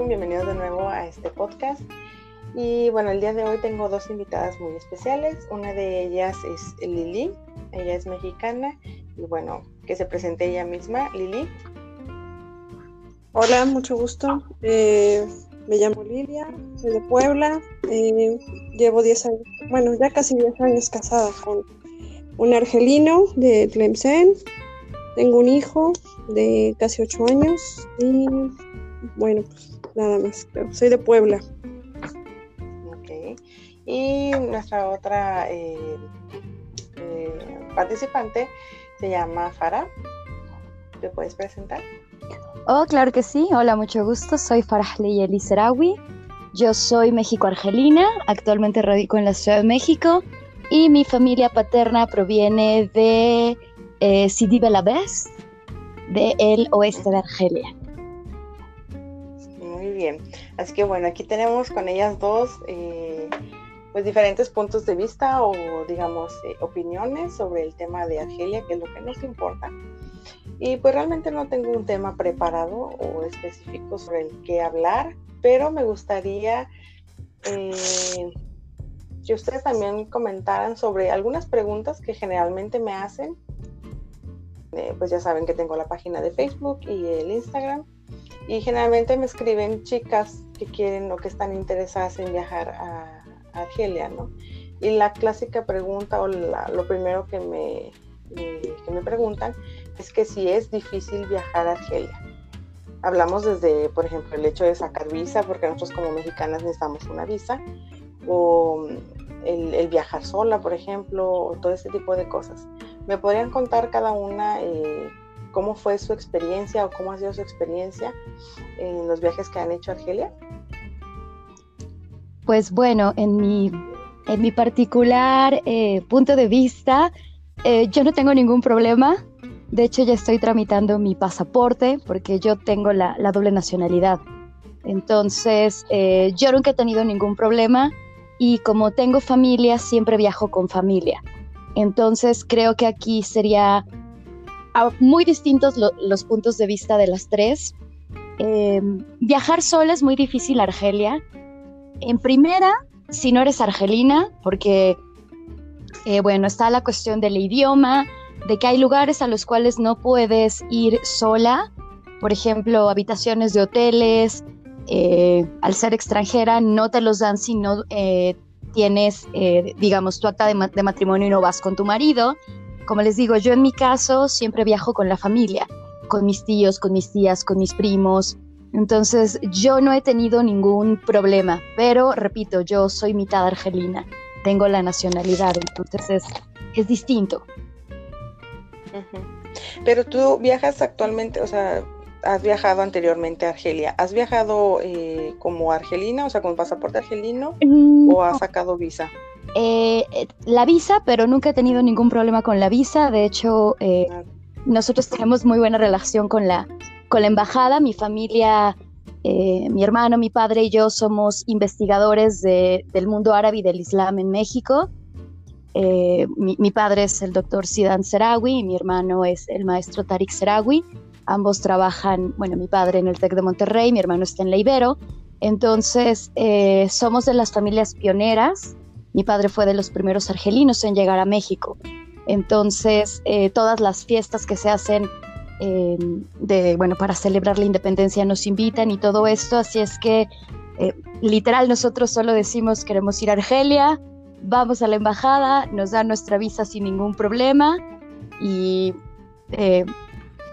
alaikum, bienvenidos de nuevo a este podcast. Y bueno, el día de hoy tengo dos invitadas muy especiales. Una de ellas es Lili, ella es mexicana y bueno, que se presente ella misma. Lili. Hola, mucho gusto. Eh, me llamo Lilia, soy de Puebla. Eh, llevo 10 años, bueno, ya casi 10 años casada con un argelino de Tlemcen. Tengo un hijo de casi 8 años y bueno, pues nada más. Soy de Puebla. Ok. Y nuestra otra eh, eh, participante se llama Farah. ¿Te puedes presentar? Oh, claro que sí. Hola, mucho gusto. Soy Farah Leyeli Serawi. Yo soy México-Argelina. Actualmente radico en la Ciudad de México. Y mi familia paterna proviene de eh, Sidi Belabès, del oeste de Argelia bien. Así que bueno, aquí tenemos con ellas dos eh, pues diferentes puntos de vista o digamos eh, opiniones sobre el tema de Argelia, que es lo que nos importa. Y pues realmente no tengo un tema preparado o específico sobre el que hablar, pero me gustaría eh, que ustedes también comentaran sobre algunas preguntas que generalmente me hacen. pues ya saben que tengo la página de Facebook y el Instagram y generalmente me escriben chicas que quieren o que están interesadas en viajar a, Argelia, ¿no? Y la clásica pregunta o lo primero que me, que me preguntan es que si es difícil viajar a Argelia. Hablamos desde, por ejemplo, el hecho de sacar visa, porque nosotros como mexicanas necesitamos una visa, o el, viajar sola, por ejemplo, o todo ese tipo de cosas. ¿Me podrían contar cada una eh, cómo fue su experiencia o cómo ha sido su experiencia en los viajes que han hecho a Argelia? Pues bueno, en mi, en mi particular eh, punto de vista, eh, yo no tengo ningún problema. De hecho, ya estoy tramitando mi pasaporte porque yo tengo la, doble nacionalidad. Entonces, eh, yo nunca he tenido ningún problema y como tengo familia, siempre viajo con familia. Entonces, creo que aquí sería muy distintos los puntos de vista de las tres. Em, viajar sola es muy difícil Argelia. En primera, si no eres argelina, porque, eh, bueno, está la cuestión del idioma, de que hay lugares a los cuales no puedes ir sola, por ejemplo, habitaciones de hoteles, eh, al ser extranjera no te los dan si no eh, tienes, digamos, tu acta de matrimonio y no vas con tu marido. Como les digo, yo en mi caso siempre viajo con la familia, con mis tíos, con mis tías, con mis primos. Entonces yo no he tenido ningún problema, pero repito, yo soy mitad argelina, tengo la nacionalidad, entonces es, distinto. Pero tú viajas actualmente, o sea, has viajado anteriormente a Argelia. ¿Has viajado eh, como argelina, o sea, con pasaporte argelino, mm, o has sacado visa? Eh, eh, la visa, pero nunca he tenido ningún problema con la visa. De hecho, eh, nosotros tenemos muy buena relación con la, con la embajada. Mi familia, mi hermano, mi padre y yo somos investigadores del mundo árabe y del Islam en México. Mi, padre es el doctor Sidan Serawi y mi hermano es el maestro Tariq Serawi. Ambos trabajan, bueno, mi padre en el TEC de Monterrey, mi hermano está en la Ibero. Entonces, somos de las familias pioneras mi padre fue de los primeros argelinos en llegar a México. Entonces, eh, todas las fiestas que se hacen em, de, bueno, para celebrar la independencia nos invitan y todo esto. Así es que, eh, literal, nosotros solo decimos queremos ir a Argelia, vamos a la embajada, nos dan nuestra visa sin ningún problema y, eh,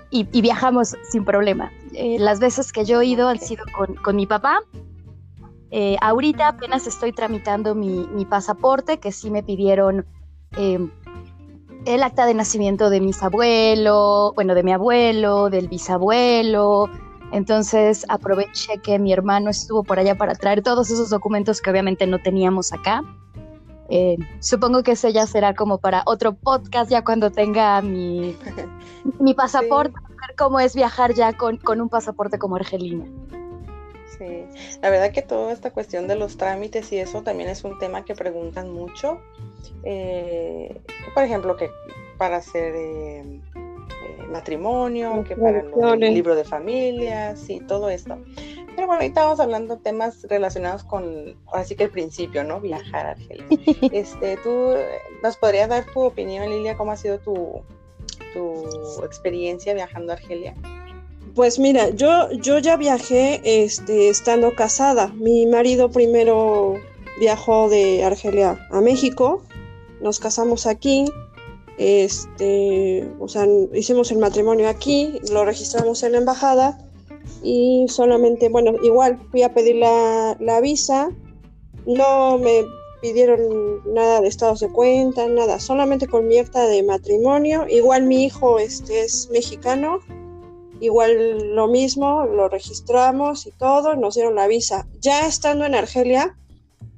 y, viajamos sin problema. las veces que yo he ido han sido con, con mi papá eh, ahorita apenas estoy tramitando mi, pasaporte, que sí me pidieron em, el acta de nacimiento de mis abuelos, bueno, de mi abuelo, del bisabuelo. Entonces aproveché que mi hermano estuvo por allá para traer todos esos documentos que obviamente no teníamos acá. Eh, supongo que ese ya será como para otro podcast ya cuando tenga mi, mi pasaporte, ver cómo es viajar ya con, con un pasaporte como argelina. Sí, la verdad que toda esta cuestión de los trámites y eso también es un tema que preguntan mucho. Eh, por ejemplo, que para hacer eh, eh, matrimonio, que para el libro de familias y todo esto. Pero bueno, ahorita vamos hablando de temas relacionados con, así que el principio, ¿no? Viajar a Argelia. Este, ¿Tú nos podrías dar tu opinión, Lilia, cómo ha sido tu, tu experiencia viajando a Argelia? Pues mira, yo, yo ya viajé este, estando casada. Mi marido primero viajó de Argelia a México, nos casamos aquí, este, o sea, hicimos el matrimonio aquí, lo registramos en la embajada y solamente, bueno, igual fui a pedir la, la visa, no me pidieron nada de estados de cuenta, nada, solamente con mi de matrimonio. Igual mi hijo este, es mexicano, igual lo mismo, lo registramos y todo, nos dieron la visa. Ya estando en Argelia,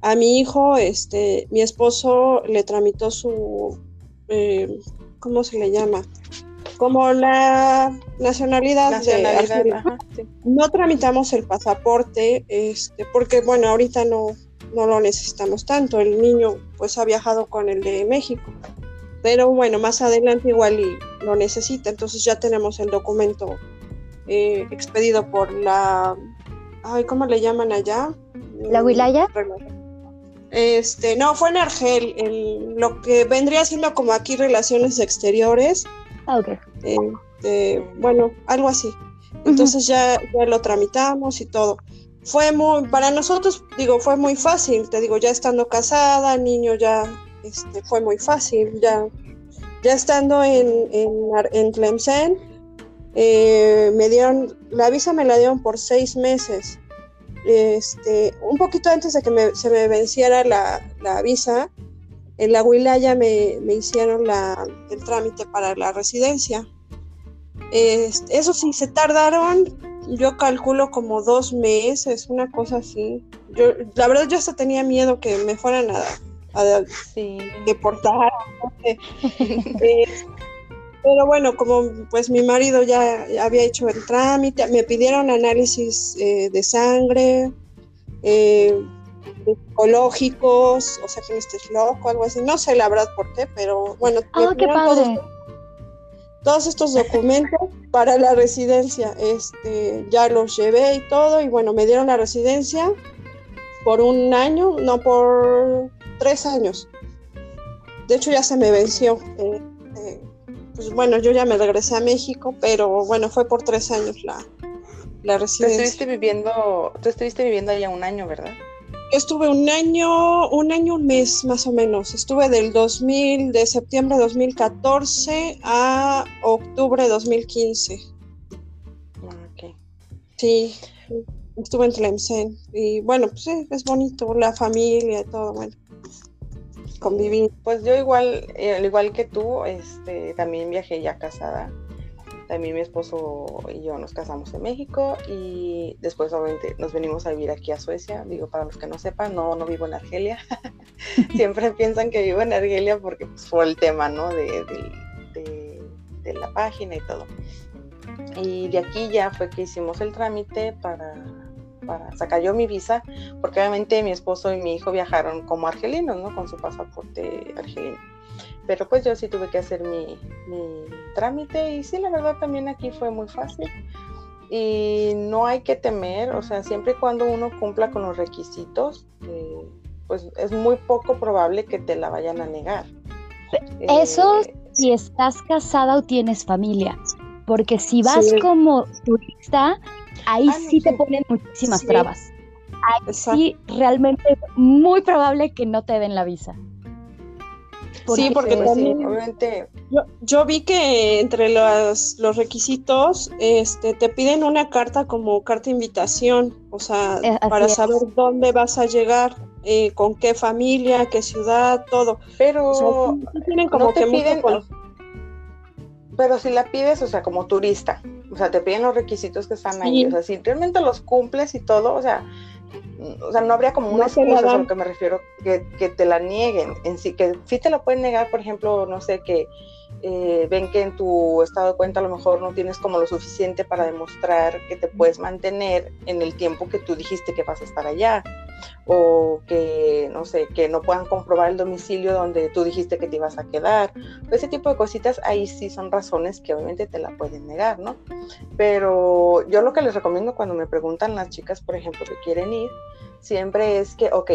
a mi hijo, este, mi esposo le tramitó su, eh, ¿cómo se le llama? Como la nacionalidad, de Argelia. No tramitamos el pasaporte, este, porque bueno, ahorita no, no lo necesitamos tanto. El niño pues ha viajado con el de México. Pero bueno, más adelante igual y lo necesita. Entonces ya tenemos el documento eh, expedido por la... Ay, ¿cómo le llaman allá? ¿La Wilaya? Este, no, fue en Argel, en lo que vendría siendo como aquí relaciones exteriores. Ah, ok. Este, bueno, algo así. Entonces ya, ya lo tramitamos y todo fue muy, para nosotros, digo, fue muy fácil, te digo, ya estando casada, niño ya, este, fue muy fácil, ya, ya estando en, en, en Tlemcen, eh, me dieron, la visa me la dieron por seis meses, este, un poquito antes de que se me venciera la, la visa, en la Wilaya me, me hicieron la, el trámite para la residencia. Eso sí, se tardaron yo calculo como dos meses, una cosa así. Yo, la verdad, yo hasta tenía miedo que me fueran a, deportar. Eh, pero bueno, como pues mi marido ya había hecho el trámite, me pidieron análisis eh, de sangre, eh, psicológicos, o sea que no estés loco, algo así. No sé la verdad por qué, pero bueno. Padre todos estos documentos para la residencia. Este, ya los llevé y todo, y bueno, me dieron la residencia por un año, no por tres años. De hecho, ya se me venció. Eh, eh, pues bueno, yo ya me regresé a México, pero bueno, fue por tres años la, la residencia. Tú estuviste viviendo, tú estuviste viviendo allá un año, ¿verdad? estuve un año, un año, un mes más o menos. Estuve del 2000, de septiembre de 2014 a octubre de 2015. Ok. Sí, estuve en Tlemcen. Y bueno, pues sí, es bonito, la familia y todo, bueno. Convivir. Pues yo igual, eh, al igual que tú, este, también viajé ya casada también mi esposo y yo nos casamos en México y después obviamente nos venimos a vivir aquí a Suecia. Digo, para los que no sepan, no, no vivo en Argelia. Siempre piensan que vivo en Argelia porque pues, fue el tema, ¿no? De, de, la página y todo. Y de aquí ya fue que hicimos el trámite para, para sacar yo mi visa, porque obviamente mi esposo y mi hijo viajaron como argelinos, ¿no? Con su pasaporte argelino pero pues yo sí tuve que hacer mi, trámite y sí, la verdad también aquí fue muy fácil y no hay que temer, o sea, siempre y cuando uno cumpla con los requisitos, eh, pues es muy poco probable que te la vayan a negar. Eso eh, si estás casada o tienes familia, porque si vas como turista, ahí ah, sí, te ponen muchísimas trabas. Ahí sí, realmente muy probable que no te den la visa sí, porque también, obviamente. Yo, vi que entre los, los requisitos este, te piden una carta como carta de invitación, o sea, eh, para saber dónde vas a llegar, eh, con qué familia, qué ciudad, todo. Pero tienen como que piden, pero si la pides, o sea, como turista, o sea, te piden los requisitos que están ahí, o sea, si realmente los cumples y todo, o sea, o sea, no habría como una excusa, a lo que me refiero, que, que, te la nieguen en sí, que sí te la pueden negar, por ejemplo, no sé, que eh, ven que en tu estado de cuenta a lo mejor no tienes como lo suficiente para demostrar que te puedes mantener en el tiempo que tú dijiste que vas a estar allá. O que, no sé, que no puedan comprobar el domicilio donde tú dijiste que te ibas a quedar. Ese tipo de cositas ahí sí son razones que obviamente te la pueden negar, ¿no? Pero yo lo que les recomiendo cuando me preguntan las chicas, por ejemplo, que quieren ir, siempre es que, ok,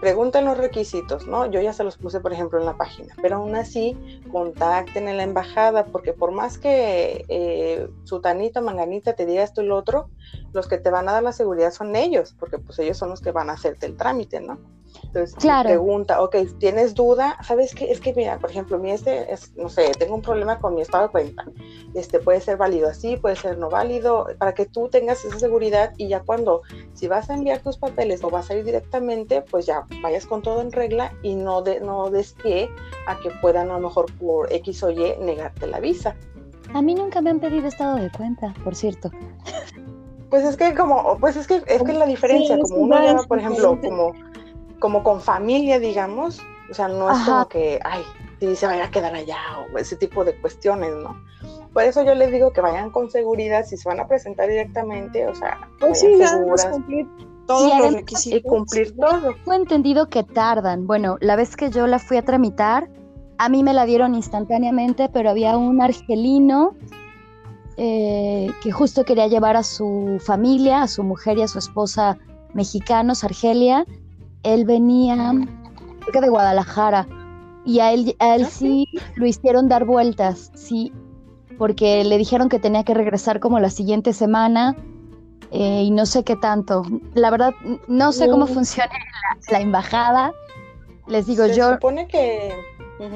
pregunten los requisitos, ¿no? Yo ya se los puse, por ejemplo, en la página, pero aún así contacten en la embajada, porque por más que eh, Sutanita, Manganita te diga esto y lo otro, los que te van a dar la seguridad son ellos, porque pues ellos son los que van a hacerte el trámite, ¿no? Entonces, claro. pregunta, ok, ¿tienes duda? ¿Sabes qué? Es que, mira, por ejemplo, mi este, es, no sé, tengo un problema con mi estado de cuenta. Este puede ser válido así, puede ser no válido, para que tú tengas esa seguridad y ya cuando, si vas a enviar tus papeles o vas a ir directamente, pues ya vayas con todo en regla y no, de, no des pie a que puedan a lo mejor por X o Y negarte la visa. A mí nunca me han pedido estado de cuenta, por cierto. Pues es que como, pues es que es que la diferencia, como uno por ejemplo, como como con familia, digamos, o sea, no es como que, ay, si se vaya a quedar allá o ese tipo de cuestiones, ¿no? Por eso yo les digo que vayan con seguridad, si se van a presentar directamente, o sea, pues sí, seguras. cumplir todos los requisitos. Y cumplir todo. He entendido que tardan. Bueno, la vez que yo la fui a tramitar, a mí me la dieron instantáneamente, pero había un argelino eh, que justo quería llevar a su familia, a su mujer y a su esposa mexicanos, Argelia, él venía, creo de Guadalajara, y a él, a él ¿Ah, sí lo hicieron dar vueltas, sí, porque le dijeron que tenía que regresar como la siguiente semana eh, y no sé qué tanto. La verdad, no sé cómo funciona la, embajada. Les digo, Se yo... supone que...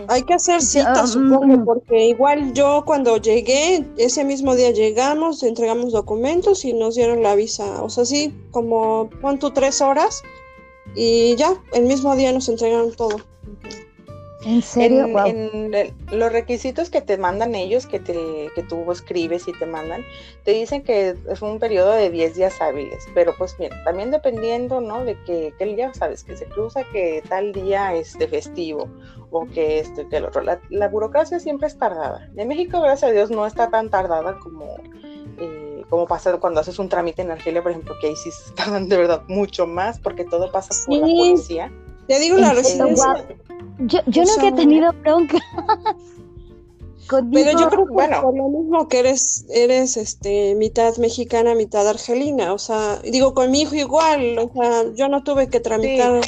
Hay que hacer cita, supongo, porque igual yo cuando llegué, ese mismo día llegamos, entregamos documentos y nos dieron la visa. O sea, sí, como pon tú tres horas y ya, el mismo día nos entregaron todo. ¿En serio? En, los requisitos que te mandan ellos, que, te, que tú escribes y te mandan, te dicen que es un periodo de 10 días hábiles, pero pues mira, también dependiendo, ¿no? De que, que ya sabes, que se cruza que tal día es de festivo o que esto que el otro. La, la burocracia siempre es tardada. En México, gracias a Dios, no está tan tardada como... Eh, como pasa cuando haces un trámite en Argelia, por ejemplo, que ahí sí tardan de verdad mucho más porque todo pasa por la policía. Te digo la residencia. Yo, yo nunca he tenido bronca. Pero yo creo que bueno. por lo mismo que eres, eres este mitad mexicana, mitad argelina, o sea, digo con mi hijo igual, o sea, yo no tuve que tramitar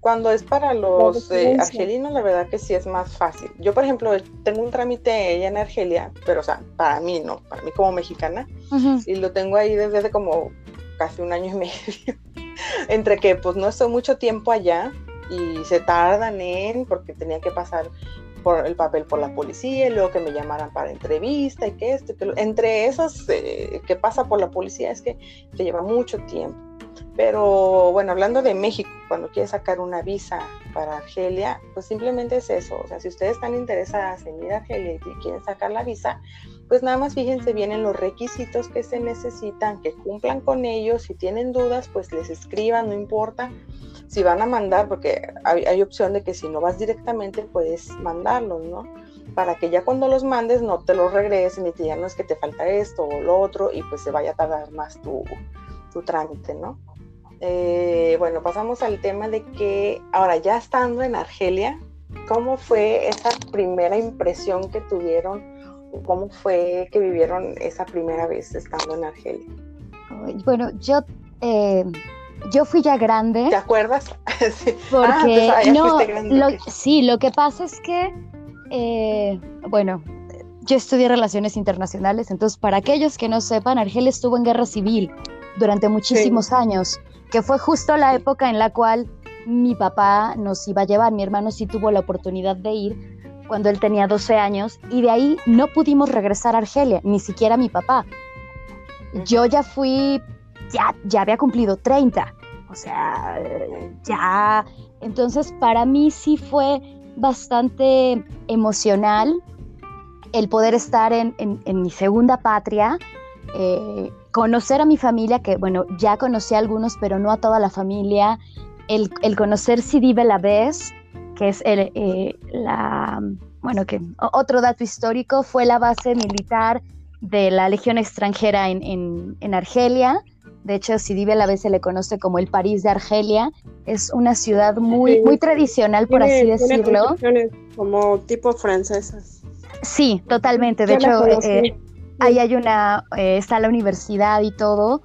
cuando, es para los eh, argelinos, la verdad que sí es más fácil. Yo, por ejemplo, tengo un trámite ella en Argelia, pero, o sea, para mí no, para mí como mexicana, y lo tengo ahí desde hace como casi un año y medio. Entre que, pues, no estoy mucho tiempo allá y se tardan en, porque tenía que pasar por el papel por la policía y luego que me llamaran para entrevista y que esto, que entre esas eh, que pasa por la policía es que te lleva mucho tiempo. Pero bueno, hablando de México, cuando quieres sacar una visa para Argelia, pues simplemente es eso. O sea, si ustedes están interesadas en ir a Argelia y quieren sacar la visa, pues nada más fíjense bien en los requisitos que se necesitan, que cumplan con ellos. Si tienen dudas, pues les escriban, no importa. Si van a mandar, porque hay, opción de que si no vas directamente, puedes mandarlos, ¿no? Para que ya cuando los mandes no te los regresen y te digan, no es que te falta esto o lo otro y pues se vaya a tardar más tu, tu trámite, ¿no? Eh, bueno, pasamos al tema de que ahora ya estando en Argelia, ¿cómo fue esa primera impresión que tuvieron? ¿Cómo fue que vivieron esa primera vez estando en Argelia? Bueno, yo, eh, yo fui ya grande. ¿Te acuerdas? sí. Porque ah, no, sí, lo que pasa es que, eh, bueno, yo estudié relaciones internacionales, entonces para aquellos que no sepan, Argelia estuvo en guerra civil durante muchísimos años que fue justo la época en la cual mi papá nos iba a llevar. Mi hermano sí tuvo la oportunidad de ir cuando él tenía 12 años y de ahí no pudimos regresar a Argelia, ni siquiera mi papá. Yo ya fui, ya, ya había cumplido 30, o sea, ya. Entonces para mí sí fue bastante emocional el poder estar en, mi segunda patria. Eh, conocer a mi familia, que bueno, ya conocí a algunos, pero no a toda la familia, el, conocer Sidi Belavés, que es el, eh, la, bueno, que otro dato histórico, fue la base militar de la Legión extranjera en, Argelia. De hecho, Sidi veces se le conoce como el París de Argelia. Es una ciudad muy, muy tradicional, por así decirlo. como tipo francesas. Sí, totalmente. De hecho, eh, ahí hay una, eh, está la universidad y todo.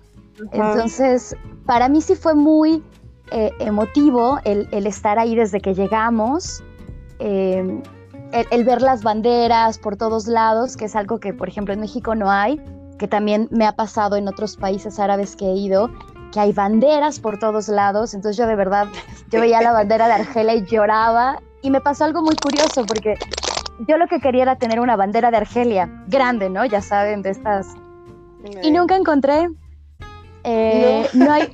Entonces, para mí sí fue muy eh, emotivo el, estar ahí desde que llegamos, el, el, ver las banderas por todos lados, que es algo que, por ejemplo, en México no hay que también me ha pasado en otros países árabes que he ido, que hay banderas por todos lados, entonces yo de verdad, yo veía la bandera de Argelia y lloraba, y me pasó algo muy curioso, porque yo lo que quería era tener una bandera de Argelia, grande, ¿no? Ya saben, de estas... Y nunca encontré. Eh, no. hay,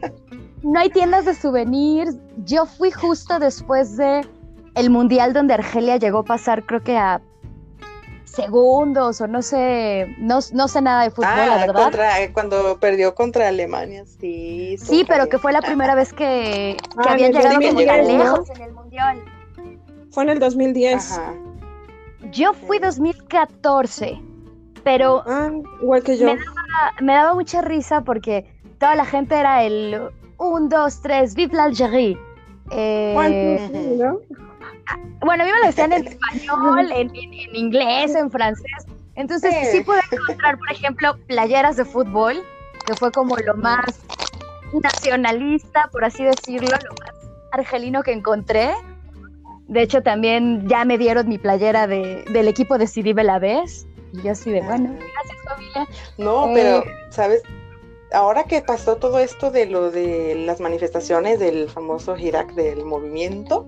no hay tiendas de souvenirs. Yo fui justo después de el mundial donde Argelia llegó a pasar, creo que a segundos o no sé, no, sé nada de fútbol, la ah, verdad. cuando perdió contra Alemania, sí. Sí, pero que fue la primera vez que, que ah, habían llegado tan lejos en el Mundial. Fue en el 2010. Yo fui 2014, pero ah, igual que yo. Me daba, mucha risa porque toda la gente era el 1, 2, 3, vive l'Algérie. Eh, ¿no? bueno, a mí me lo decían en español, en, inglés, en francés. Entonces sí. pude encontrar, por ejemplo, playeras de fútbol, que fue como lo más nacionalista, por así decirlo, lo más argelino que encontré. De hecho, también ya me dieron mi playera de, del equipo de Sidi Belavés. Y yo así de, bueno, gracias familia. No, pero, eh, ¿sabes? Ahora que pasó todo esto de lo de las manifestaciones del famoso Irak del movimiento,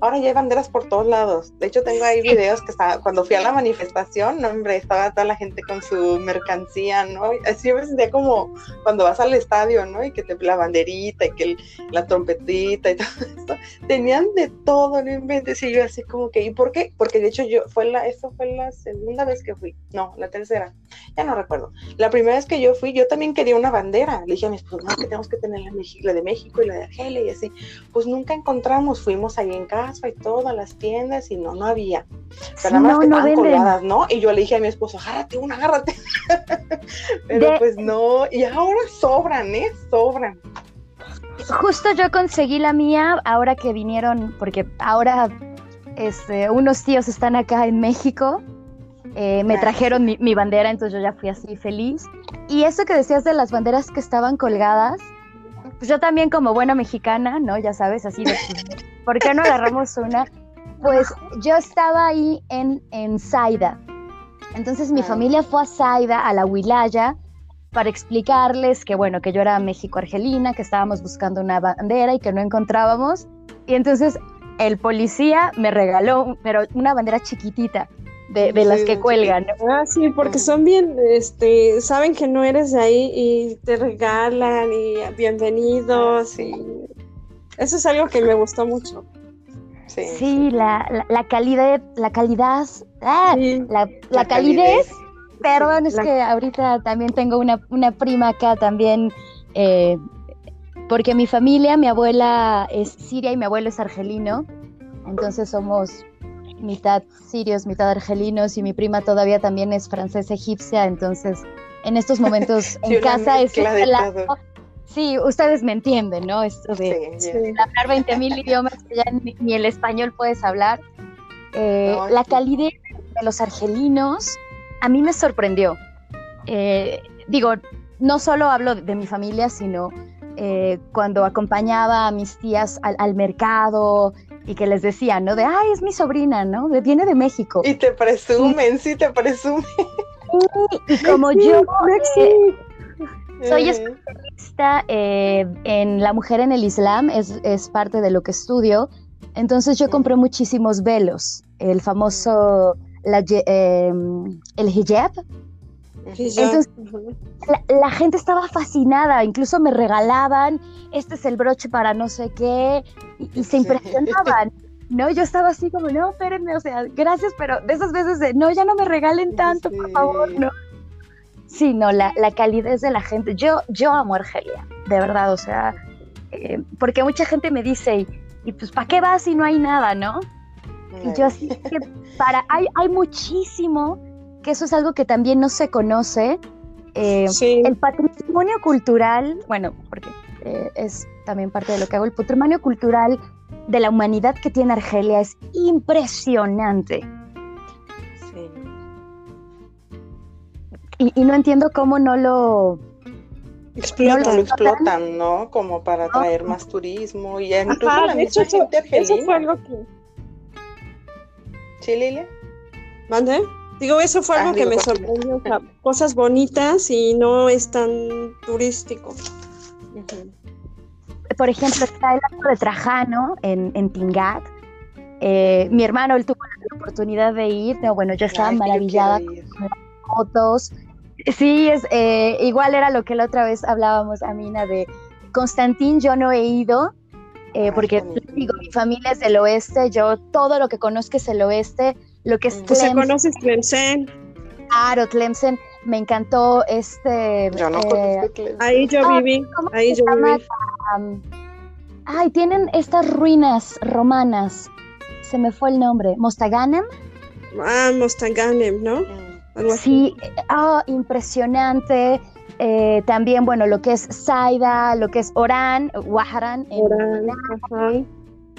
Ahora ya hay banderas por todos lados. De hecho, tengo ahí videos que estaba, cuando fui a la manifestación, no, hombre, estaba toda la gente con su mercancía, ¿no? Así me sentía como cuando vas al estadio, ¿no? Y que te la banderita y que la trompetita y todo eso. Tenían de todo, no inventes. Y yo así como que, ¿y por qué? Porque de hecho yo, fue la, eso fue la segunda vez que fui. No, la tercera. Ya no recuerdo. La primera vez que yo fui, yo también quería una bandera. Le dije a mi esposo, no, que tenemos que tener la, la de México y la de Argelia y así. Pues nunca encontramos, fuimos ahí en casa y todas las tiendas y no, no había. Pero nada más que estaban colgadas, ¿no? Y yo le dije a mi esposo, agárrate una, agárrate. Pero pues no, y ahora sobran, ¿eh? Sobran. Justo yo conseguí la mía ahora que vinieron, porque ahora este, unos tíos están acá en México. Eh, me trajeron mi, mi, bandera, entonces yo ya fui así feliz. Y eso que decías de las banderas que estaban colgadas, pues yo también como buena mexicana, ¿no? Ya sabes, así de, ¿por qué no agarramos una? Pues yo estaba ahí en, en Zaida. Entonces mi ah. familia fue a Zaida, a la Huilaya, para explicarles que, bueno, que yo era México-Argelina, que estábamos buscando una bandera y que no encontrábamos. Y entonces el policía me regaló, pero una bandera chiquitita de, las que cuelgan. Ah, sí, porque son bien, este, saben que no eres de ahí y te regalan y bienvenidos y eso es algo que me gustó mucho. Sí, La, la, calidad, la calidad, ah, la, calidez. Perdón, es que ahorita también tengo una, una prima acá también, eh, porque mi familia, mi abuela es siria y mi abuelo es argelino, entonces somos mitad sirios, mitad argelinos y mi prima todavía también es francesa egipcia, entonces en estos momentos en casa es la, Sí, ustedes me entienden, ¿no? Esto de, hablar 20 mil idiomas que ya ni, el español puedes hablar. Eh, la calidez de los argelinos a mí me sorprendió. Eh, digo, no solo hablo de, mi familia, sino eh, cuando acompañaba a mis tías al, al, mercado y que les decía, ¿no? De, ay, es mi sobrina, ¿no? viene de México. Y te presumen, sí, te presumen. Y, como yo eh, soy especialista eh, en la mujer en el Islam, es, es, parte de lo que estudio, entonces yo compré muchísimos velos, el famoso, la, em, el hijab, entonces, la, gente estaba fascinada, incluso me regalaban, este es el broche para no sé qué, y, se impresionaban. No, yo estaba así como, no, espérenme, o sea, gracias, pero de esas veces de, no, ya no me regalen tanto, por favor, no. Sí, no, la, la, calidez de la gente. Yo, yo amo Argelia, de verdad, o sea, eh, porque mucha gente me dice, y, pues, ¿para qué vas si no hay nada, no? Y yo así que para, hay, hay muchísimo que eso es algo que también no se conoce, Eh, el patrimonio cultural, bueno, porque eh, es también parte de lo que hago, el patrimonio cultural de la humanidad que tiene Argelia es impresionante. Sí. Y, no entiendo cómo no lo... Explotan, no lo explotan, ¿no? Como para atraer más turismo y incluso la misma gente argelina. Eso fue algo que... ¿Sí, Lilia? ¿Mande? Digo, eso fue ah, algo que me sorprendió. cosas bonitas y no es tan turístico. Por ejemplo, está el arco de Trajano en, en Tingat. Eh, mi hermano, él tuvo la oportunidad de ir. No, bueno, yo estaba maravillada con las fotos. Sí, es, eh, igual era lo que la otra vez hablábamos, Amina, de Constantín, yo no he ido, eh, porque digo, mi familia es del oeste, yo todo lo que conozco es el oeste, lo que es Tlemcen. Pues conoces Tlemcen. Claro, Tlemcen, me encantó este... Yo no eh, Ahí yo viví, ahí yo viví. ay, tienen estas ruinas romanas, se me fue el nombre, Mostaganem. Ah, Mostaganem, ¿no? sí, oh, impresionante. Eh, también, bueno, lo que es Saida, lo que es Orán, Waharan. Orán,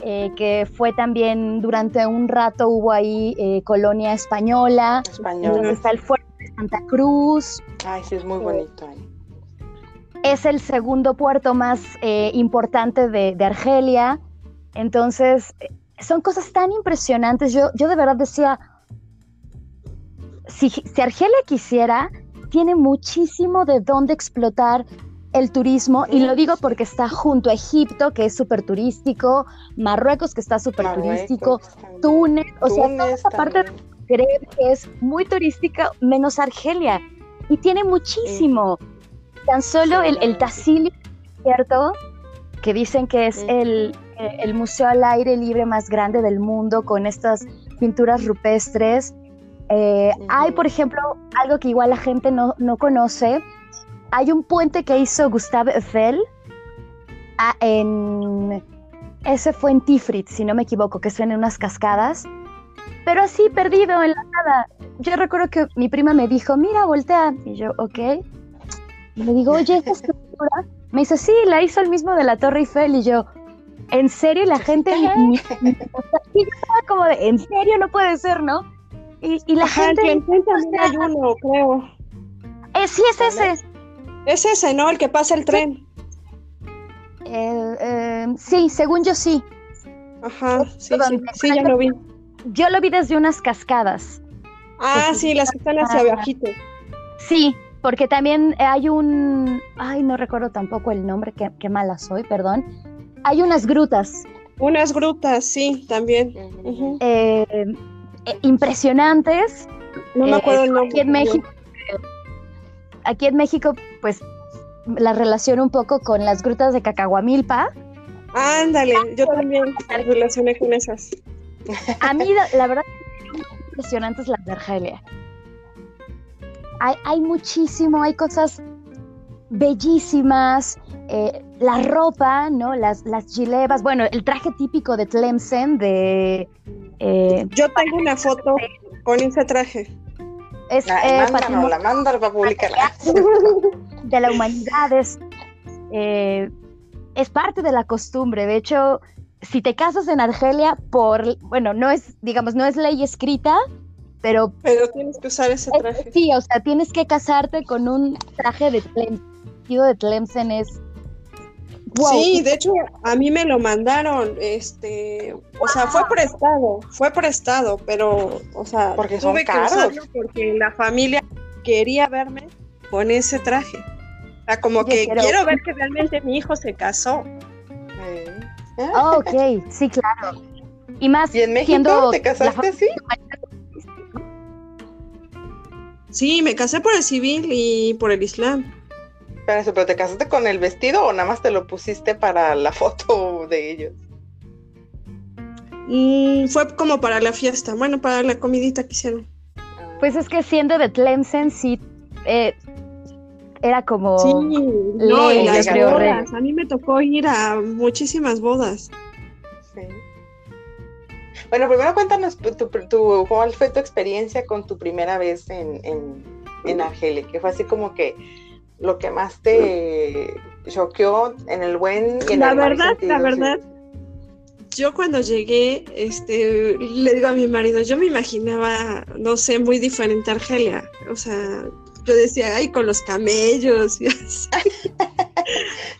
eh, que fue también durante un rato hubo ahí eh, colonia española. Española. Está el fuerte de Santa Cruz. Ay, sí, es muy bonito ahí. Es el segundo puerto más eh, importante de, Argelia. Entonces, son cosas tan impresionantes. Yo, yo de verdad decía, si, si Argelia quisiera, tiene muchísimo de dónde explotar el turismo, y lo digo porque está junto a Egipto, que es súper turístico, Marruecos, que está súper turístico, Túnez, o sea, toda esa parte que es muy turística, menos Argelia, y tiene muchísimo. Tan solo el, el ¿cierto? Que dicen que es el, el museo al aire libre más grande del mundo con estas pinturas rupestres. Eh, hay, por ejemplo, algo que igual la gente no, no conoce, hay un puente que hizo Gustave Eiffel ah, en... Ese fue en Tifrit, si no me equivoco, que son en unas cascadas. Pero así, perdido en la nada. Yo recuerdo que mi prima me dijo, mira, voltea. Y yo, ok. Y le digo, oye, ¿esta estructura? Me dice, sí, la hizo el mismo de la Torre Eiffel. Y yo, ¿en serio? Y la gente... y estaba como de, ¿en serio? No puede ser, ¿no? Y, la gente... también hay uno, creo. Eh, sí, es ese. Es ese, ¿no? El que pasa el tren. Eh, sí, según yo sí. Ajá, sí, sí, ya lo vi. Yo lo vi desde unas cascadas. Ah, sí, las que están hacia abajito. Sí, porque también hay un... Ay, no recuerdo tampoco el nombre, qué, mala soy, perdón. Hay unas grutas. Unas grutas, sí, también. Eh, eh, impresionantes. No me acuerdo el nombre. Aquí en México aquí en México, pues la relaciono un poco con las grutas de Cacahuamilpa. Ándale, yo también me relacioné con esas. A mí, la, verdad, impresionantes las de Argelia. Hay, hay muchísimo, hay cosas bellísimas, eh, la ropa, ¿no? Las, las gilebas, bueno, el traje típico de Tlemcen de... Eh, yo tengo una foto con ese traje. Es la, eh, la manda para publicarla. De la humanidad, es, eh, es parte de la costumbre. De hecho, si te casas en Argelia, por, bueno, no es, digamos, no es ley escrita, pero... Pero tienes que usar ese traje. sí, o sea, tienes que casarte con un traje de Tlemcen. El de Tlemcen es Sí, de hecho, a mí me lo mandaron, este, o sea, fue prestado, fue prestado, pero, o sea, porque tuve que usarlo porque la familia quería verme con ese traje. O sea, como que quiero... ver que realmente mi hijo se casó. Oh, ok, sí, claro. Y más ¿Y en México te casaste así? Sí, me casé por el civil y por el islam. ¿Pero te casaste con el vestido o nada más te lo pusiste para la foto de ellos? Mm, fue como para la fiesta, bueno, para la comidita que hicieron. Pues es que siendo de Tlemcen, sí, eh, era como... Sí, no, y las bodas, a mí me tocó ir a muchísimas bodas. Sí. Bueno, primero cuéntanos tu, cuál fue tu experiencia con tu primera vez en, en Argelia? Que fue así como que lo que más te choqueó en el buen y en la el mal verdad, sentido, la sí. verdad, yo cuando llegué, este, le digo a mi marido, yo me imaginaba, no sé, muy diferente a Argelia. O sea, yo decía, ay, con los camellos y así.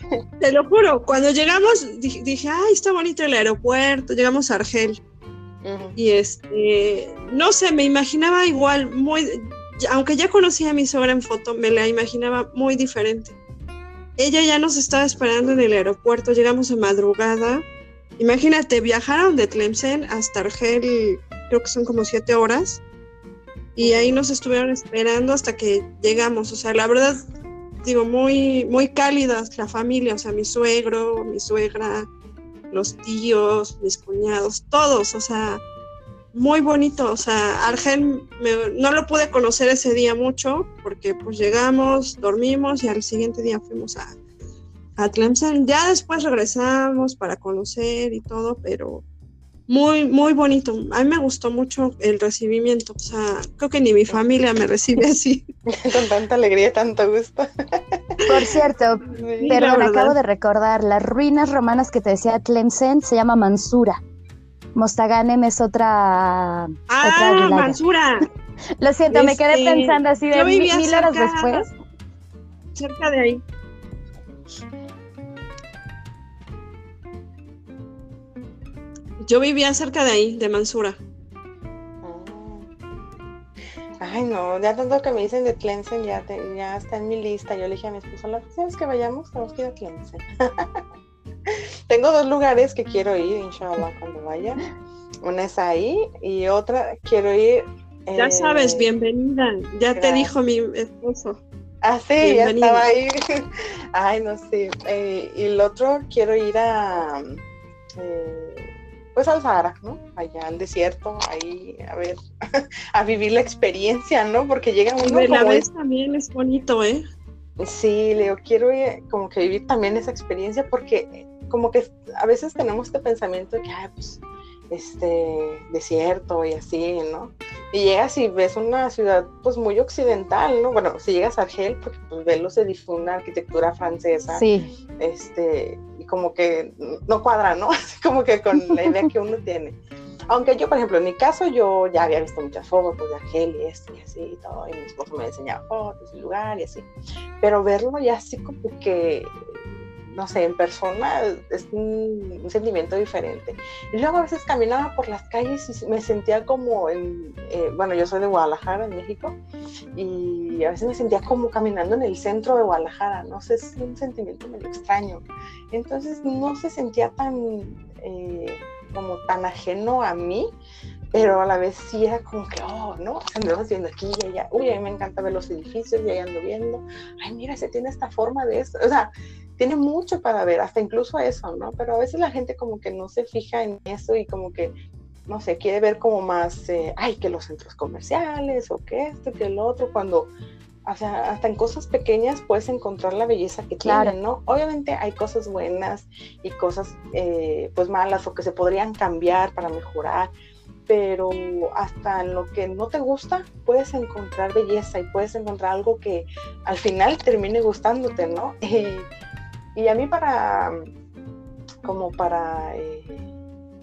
Te lo juro, cuando llegamos, dije, dije, ay, está bonito el aeropuerto, llegamos a Argel. Y este, no sé, me imaginaba igual, muy, aunque ya conocía a mi suegra en foto, me la imaginaba muy diferente. Ella ya nos estaba esperando en el aeropuerto, llegamos a madrugada. Imagínate, viajaron de Tlemcen hasta Argel, creo que son como siete horas, y ahí nos estuvieron esperando hasta que llegamos. O sea, la verdad, digo, muy, muy cálidas la familia, o sea, mi suegro, mi suegra, los tíos, mis cuñados, todos, o sea, muy bonito, o sea, Argel me- no lo pude conocer ese día mucho porque pues llegamos, dormimos y al siguiente día fuimos a, a Tlemcen. Ya después regresamos para conocer y todo, pero muy, muy bonito. A mí me gustó mucho el recibimiento, o sea, creo que ni mi familia me recibe así. Con tanta alegría y tanto gusto. Por cierto, Sí. verdad. acabo de recordar, las ruinas romanas que te decía Tlemcen se llama Mansura. Mostaganem es otra, Ah. Mansura, Lo siento, me quedé Este, pensando así de yo mi- vivía mil horas después. cerca de ahí. Yo vivía cerca de ahí, de Mansura. Ah. Ay, no, ya tanto que me dicen de Tlemcen, ya, te- ya está en mi lista. Yo le dije a mi esposo, vez que vayamos, tenemos que ir a Tlemcen. Tengo dos lugares que quiero ir, inshallah, cuando vaya. Una es ahí y otra quiero ir. Ya eh, sabes, bienvenida. Ya te dijo mi esposo. Ah, sí, ya bienvenida. estaba ahí. Ay, no sé. Eh, y el otro quiero ir a. eh, pues al Sahara, ¿no? Allá al desierto, ahí a ver, a vivir la experiencia, ¿no? Porque llega uno De la vez también es bonito, ¿eh? Sí, Leo, quiero ir, como que vivir también esa experiencia porque eh, como que a veces tenemos este pensamiento de que, ay, pues, este, desierto y así, ¿no? Y llegas y ves una ciudad, pues, muy occidental, ¿no? Bueno, si llegas a Argel, porque pues ves los edificios, una arquitectura francesa, Sí, este, y como que no cuadra, ¿no? Así como que con la idea que uno tiene. Aunque yo, por ejemplo, en mi caso, yo ya había visto muchas fotos de Argel y esto y así y todo, y mi esposo me enseñaba fotos y lugar y así. Pero verlo ya así como que, no sé, en persona es un, sentimiento diferente. Y luego a veces caminaba por las calles y me sentía como en, eh, bueno, yo soy de Guadalajara, en México, y a veces me sentía como caminando en el centro de Guadalajara, no sé, es un sentimiento medio extraño. Entonces no se sentía tan, eh, como tan ajeno a mí, pero a la vez sí era como que, oh, ¿no? Andamos viendo aquí y allá, uy, a mí me encanta ver los edificios y ahí ando viendo, ay, mira, se tiene esta forma de esto, o sea, tiene mucho para ver, hasta incluso eso, ¿no? Pero a veces la gente como que no se fija en eso y como que, no sé, quiere ver como más, eh, ay, que los centros comerciales o que esto, que el otro, cuando, o sea, hasta en cosas pequeñas puedes encontrar la belleza que Claro. tienen, ¿no? Obviamente hay cosas buenas y cosas, eh, pues malas o que se podrían cambiar para mejorar, pero hasta en lo que no te gusta puedes encontrar belleza y puedes encontrar algo que al final termine gustándote, ¿no? Y, y a mí para, como para, eh,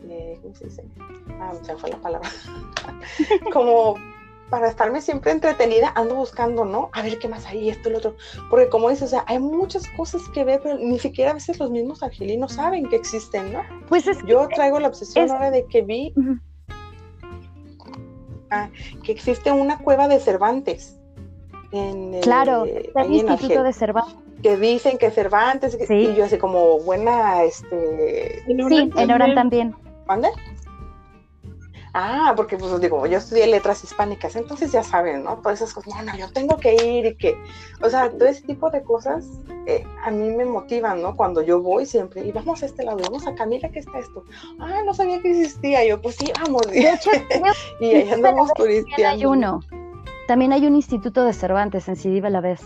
eh, ¿cómo se dice? Ah, se me fue la palabra. como para estarme siempre entretenida, ando buscando, ¿no? A ver qué más hay, esto, lo otro. Porque como dices, o sea, hay muchas cosas que ver, pero ni siquiera a veces los mismos argelinos saben que existen, ¿no? pues es Yo traigo la obsesión es- ahora de que vi. Ah, que existe una cueva de Cervantes. En el- claro, está el en Instituto Argel, de Cervantes. que dicen que Cervantes, Sí. y yo así como buena, este, En Sí, Orán en Orán también. también. ¿mande? Ah, porque pues digo, yo estudié letras hispánicas, entonces ya saben, ¿no? Todas esas cosas, no, no, yo tengo que ir y que, o sea, todo ese tipo de cosas eh, a mí me motivan, ¿no? Cuando yo voy siempre, y vamos a este lado, vamos acá, mira que está esto. Ah, no sabía que existía, yo pues sí, vamos, De hecho, y ahí andamos que también hay turisteando. uno. También hay un Instituto de Cervantes en Sidi Belavés.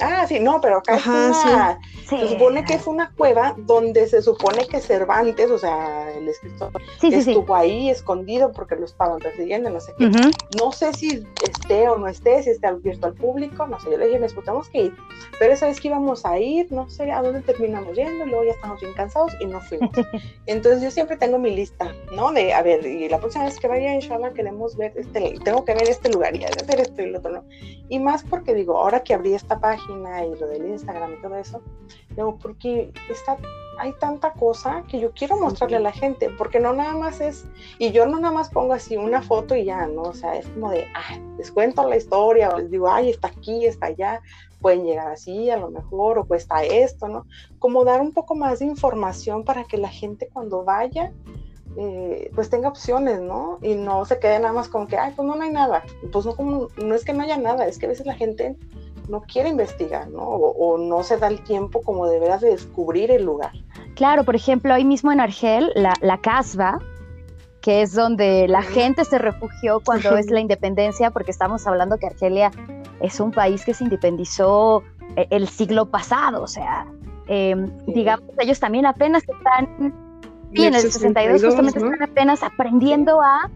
Ah, sí, no, pero acá es una, se supone que es una cueva donde se supone que Cervantes, o sea, el escritor, estuvo ahí escondido porque lo estaban persiguiendo, no sé qué. No sé si esté o no esté, si está abierto al público, no sé, yo le dije, nos tenemos que ir, pero esa vez que íbamos a ir, no sé a dónde terminamos yendo, y luego ya estamos bien cansados y no fuimos. Entonces yo siempre tengo mi lista, ¿no? De, a ver, y la próxima vez que vaya, inshallah, queremos ver, este, tengo que ver este lugar y hacer esto y lo otro, ¿no? Y más porque digo, ahora que abrí esta página y lo del Instagram y todo eso, digo, porque está, hay tanta cosa que yo quiero mostrarle a la gente, porque no nada más es, y yo no nada más pongo así una foto y ya, ¿no? O sea, es como de, ah, les cuento la historia, o les digo, ay, está aquí, está allá, pueden llegar así a lo mejor, o cuesta esto, ¿no? Como dar un poco más de información para que la gente cuando vaya, eh, pues tenga opciones, ¿no? Y no se quede nada más como que, ay, pues no, no hay nada. Pues no, como, no es que no haya nada, es que a veces la gente no quiere investigar, ¿no? O, no se da el tiempo como de veras de descubrir el lugar. Claro, por ejemplo, ahí mismo en Argel, la, la Casba, que es donde la gente se refugió cuando es la independencia, porque estamos hablando que Argelia es un país que se independizó eh, el siglo pasado, o sea, em, digamos, ellos también apenas están Sí, en el 62, justamente están apenas aprendiendo a,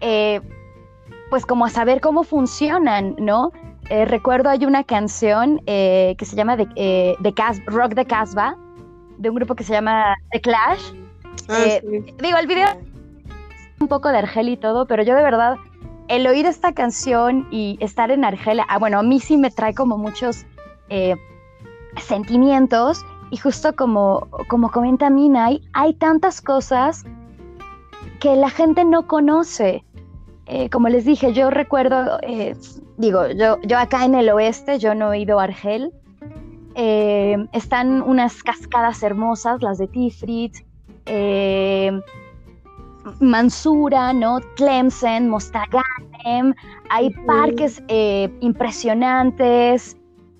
eh, pues como a saber cómo funcionan, ¿no? Eh, recuerdo hay una canción eh, que se llama The, Rock de Casbah, de un grupo que se llama The Clash. Ah, digo, el video un poco de Argel y todo, pero yo de verdad, el oír esta canción y estar en Argelia, ah, bueno, a mí sí me trae como muchos sentimientos y justo como, como comenta Mina, hay, tantas cosas que la gente no conoce. Eh, como les dije, yo recuerdo, eh, digo, yo, yo acá en el oeste, yo no he ido a Argel. Eh, están unas cascadas hermosas, las de Tifrit, Mansura, ¿no? Tlemcen, Mostaganem, hay parques impresionantes,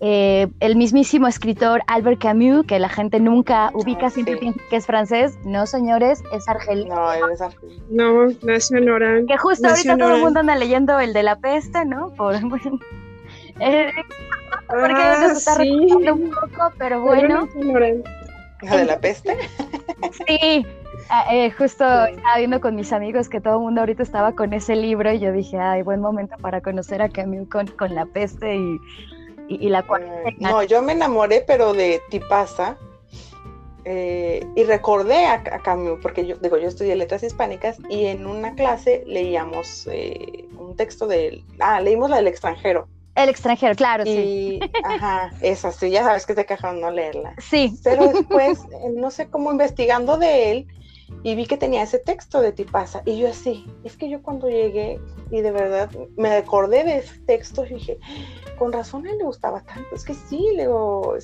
eh, el mismísimo escritor Albert Camus, que la gente nunca ubica, siempre piensa que es francés. No, señores, es argelino. No, es argelino. No, nació en Orán. Que justo ahorita todo el mundo anda leyendo el de la peste, ¿no? Por, eh, porque ah, nos está sí. un poco, pero bueno. ¿La de la peste? sí. Ah, eh, justo estaba viendo con mis amigos que todo el mundo ahorita estaba con ese libro y yo dije, ay, buen momento para conocer a Camus con, con la peste y y, la cual... Eh, no, yo me enamoré, pero de Tipasa. Eh, y recordé a, Camus, porque yo digo, yo estudié letras hispánicas y en una clase leíamos eh, un texto de, ah, leímos la del extranjero. El extranjero, claro, sí. Ajá, esa, sí, ya sabes que te cajaron no leerla. Sí. Pero después, no sé cómo investigando de él, y vi que tenía ese texto de Tipasa, y yo así, es que yo cuando llegué y de verdad me acordé de ese texto y dije, con razón a él le gustaba tanto. Es que sí, le digo,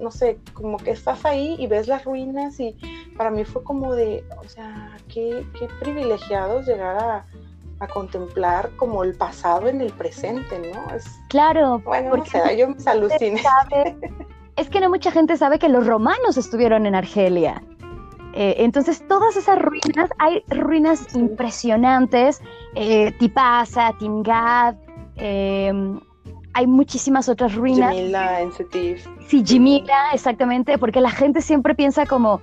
no sé, como que estás ahí y ves las ruinas y para mí fue como de, o sea, qué, qué privilegiados llegar a, contemplar como el pasado en el presente, ¿no? Es, claro. Bueno, porque yo me aluciné. es que no mucha gente sabe que los romanos estuvieron en Argelia. Eh, entonces, todas esas ruinas, hay ruinas impresionantes, eh, Tipasa, Timgad, eh, hay muchísimas otras ruinas. Jimila en Setif. Sí, Jimila, exactamente, porque la gente siempre piensa como,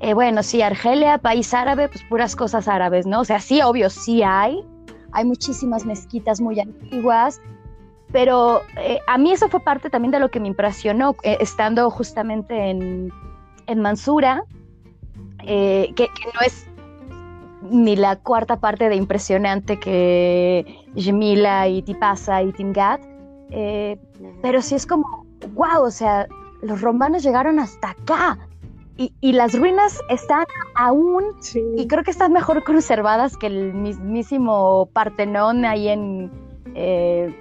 eh, bueno, sí, Argelia, país árabe, pues puras cosas árabes, ¿no? O sea, sí, obvio, sí hay. Hay muchísimas mezquitas muy antiguas, pero eh, a mí eso fue parte también de lo que me impresionó, eh, estando justamente en, en Mansura, que, que, no es ni la cuarta parte de impresionante que Jimila y Tipasa y Timgat, eh, pero sí es como, wow, o sea, los romanos llegaron hasta acá. Y, las ruinas están aún, y creo que están mejor conservadas que el mismísimo Partenón ahí en... Eh,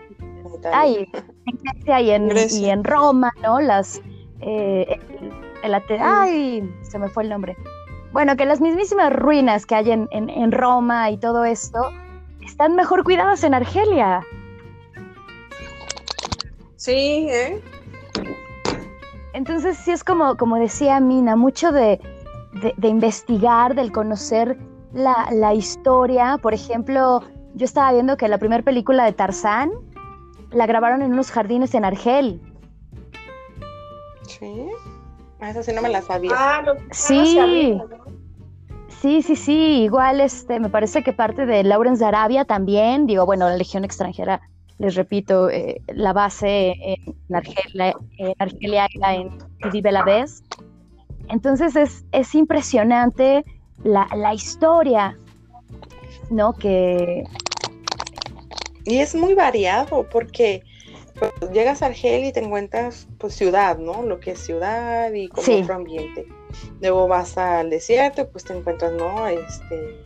en Grecia y en, y en Roma, ¿no? Las... Eh, el, ay, se me fue el nombre. Bueno, que las mismísimas ruinas que hay en, en Roma y todo esto están mejor cuidadas en Argelia. Sí, ¿eh? Entonces sí es como, como decía Mina, mucho de, investigar, del conocer la, historia. Por ejemplo, yo estaba viendo que la primera película de Tarzán la grabaron en unos jardines en Argel. Sí. Ah, esa sí no me la sabía. Ah, no, Sí. ah, ¿no? Sí, sí, sí, igual este, me parece que parte de Lawrence de Arabia también, digo, bueno, la Legión extranjera, les repito, eh, la base en Argelia, en Argelia era en Sidi Belavés. Entonces es, es impresionante la, la historia, ¿no? Que, Y es muy variado porque pues, llegas a Argelia y te encuentras pues ciudad, ¿no? Lo que es ciudad y como Sí. otro ambiente. Luego vas al desierto y pues te encuentras, ¿no? Este,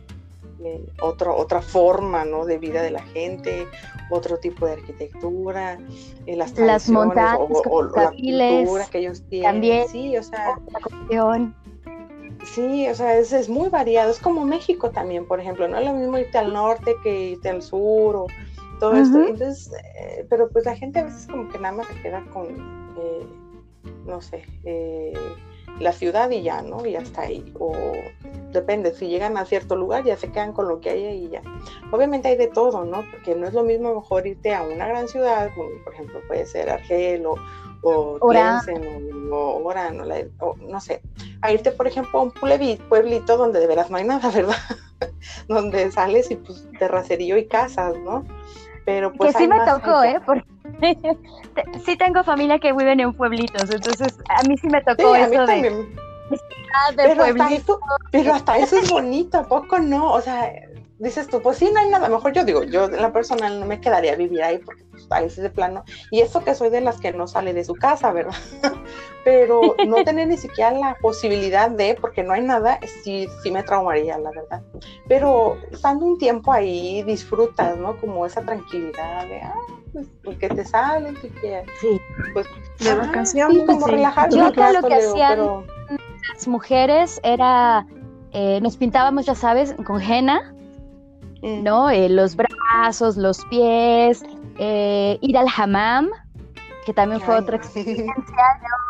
eh, otro, otra forma, ¿no? De vida de la gente, otro tipo de arquitectura, eh, las Las montañas o, o- o la cultura que ellos tienen. también. Sí, o sea, la cuestión. Sí, o sea, es, es muy variado. Es como México también, por ejemplo. No es lo mismo irte al norte que irte al sur o todo esto. Entonces, eh, pero pues la gente a veces como que nada más se queda con, eh, no sé, eh, la ciudad y ya, ¿no? Y hasta ahí. O depende, si llegan a cierto lugar ya se quedan con lo que hay ahí y ya. Obviamente hay de todo, ¿no? Porque no es lo mismo mejor irte a una gran ciudad, como por ejemplo puede ser Argel o, o. Tlemcen o, o Orán, o la- o no sé, a irte, por ejemplo, a un puebli- pueblito donde de veras no hay nada, ¿verdad? donde sales y pues terracerío y casas, ¿no? Pero pues que sí me tocó. ¿eh? Porque sí tengo familia que viven en pueblitos, entonces a mí sí me tocó eso de, de Pero hasta, eso, pero hasta eso es bonito, ¿a poco no? O sea, dices tú, pues sí, no hay nada. Mejor yo digo, yo en la personal no me quedaría a vivir ahí porque pues, ahí sí de plano. Y eso que soy de las que no sale de su casa, ¿verdad? Pero no tener ni siquiera la posibilidad de, porque no hay nada, sí, sí me traumaría, la verdad. Pero estando un tiempo ahí, disfrutas, ¿no? Como esa tranquilidad de, ah, pues porque te sales y que, Sí. pues, De ajá, vacaciones, sí, como sí. relajarte Yo acá lo que Leo, hacían- pero- Las mujeres era, eh, nos pintábamos, ya sabes, con henna. ¿No? Eh, los brazos, los pies, eh, ir al hammam, que también fue Ay, otra no. experiencia,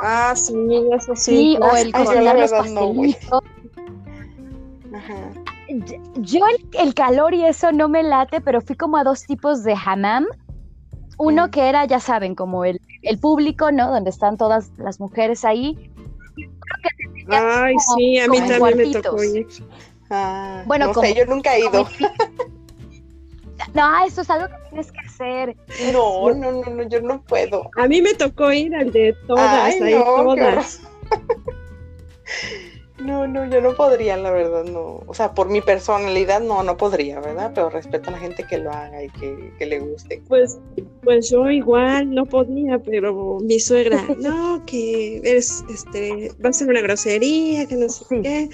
Ah, sí, eso sí. sí, o el cocinar los no, pastelitos. Ajá. Yo el, el calor y eso no me late, pero fui como a dos tipos de hammam. Uno Mm. que era, ya saben, como el, el público, ¿no? Donde están todas las mujeres ahí. Ay, como- sí, a mí también me tocó. Ah, Bueno, no como- sé, yo nunca he ido. No, eso es algo que tienes que hacer. No, no, no, no, yo no puedo. A mí me tocó ir al de todas, Ay, ahí no, qué todas. No, no, yo no podría, la verdad, no. O sea, por mi personalidad no, no podría, ¿verdad? Pero respeto a la gente que lo haga y que, que le guste. Pues, pues yo igual no podía, pero mi suegra, no, que es, este, va a ser una grosería, que no sé qué.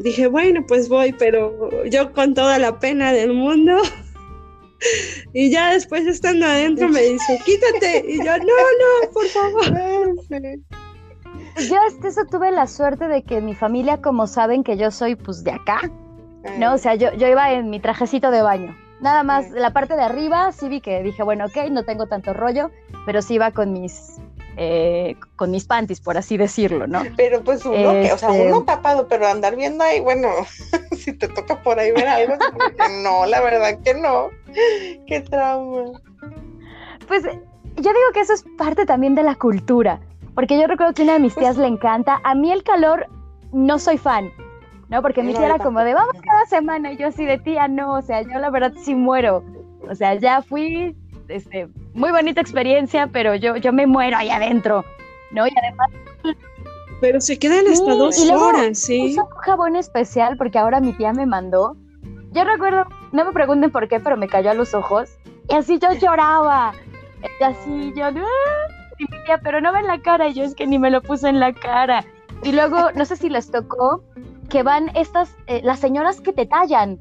Dije, bueno, pues voy, pero yo con toda la pena del mundo. Y ya después estando adentro me dice, quítate. Y yo, no, no, por favor. Yo hasta eso tuve la suerte de que mi familia, como saben que yo soy pues de acá, ¿no? O sea, yo, yo iba en mi trajecito de baño. Nada más, Sí. la parte de arriba sí vi que dije, bueno, ok, no tengo tanto rollo, pero sí iba con mis, eh, con mis panties, por así decirlo, ¿no? Pero pues uno, que, o sea, Este- uno tapado, pero andar viendo ahí, bueno, si te toca por ahí ver algo, no, la verdad que no. Qué trauma. Pues yo digo que eso es parte también de la cultura, porque yo recuerdo que una de mis tías le encanta, a mí el calor no soy fan, ¿no? Porque mi tía era como de, vamos cada semana, y yo así de tía, no, o sea, yo la verdad sí muero, o sea, ya fui, este, muy bonita experiencia, pero yo, yo me muero ahí adentro, ¿no? Y además Pero se quedan hasta Sí, dos y luego horas, sí. uso un jabón especial porque ahora mi tía me mandó. Yo recuerdo, no me pregunten por qué, pero me cayó a los ojos. Y así yo lloraba. Y así yo, "Ah", y mi tía, pero no ven la cara. Y yo es que ni me lo puse en la cara. Y luego, no sé si les tocó, que van estas, eh, las señoras que te tallan.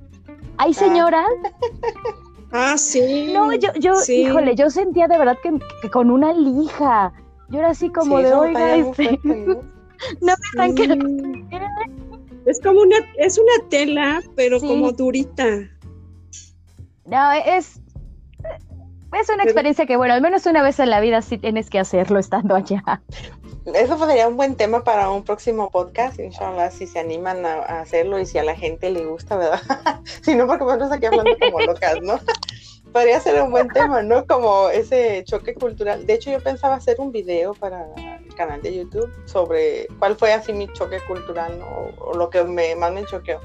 Hay señoras. Ah, sí. No, yo, yo, sí. híjole, yo sentía de verdad que, que con una lija. Yo era así como Sí, de, oiga, este, fuerte, ¿no? no me están Sí. Es como una, es una tela, pero como durita. No, es. Es una experiencia que, bueno, al menos una vez en la vida sí tienes que hacerlo estando allá. Eso sería un buen tema para un próximo podcast, inshallah, si se animan a, a hacerlo y si a la gente le gusta, ¿verdad? si no, porque nosotros aquí hablando como locas, ¿no? Podría ser un buen tema, ¿no? Como ese choque cultural. De hecho, yo pensaba hacer un video para el canal de YouTube sobre cuál fue así mi choque cultural ¿no? o, lo que me, más me choqueó.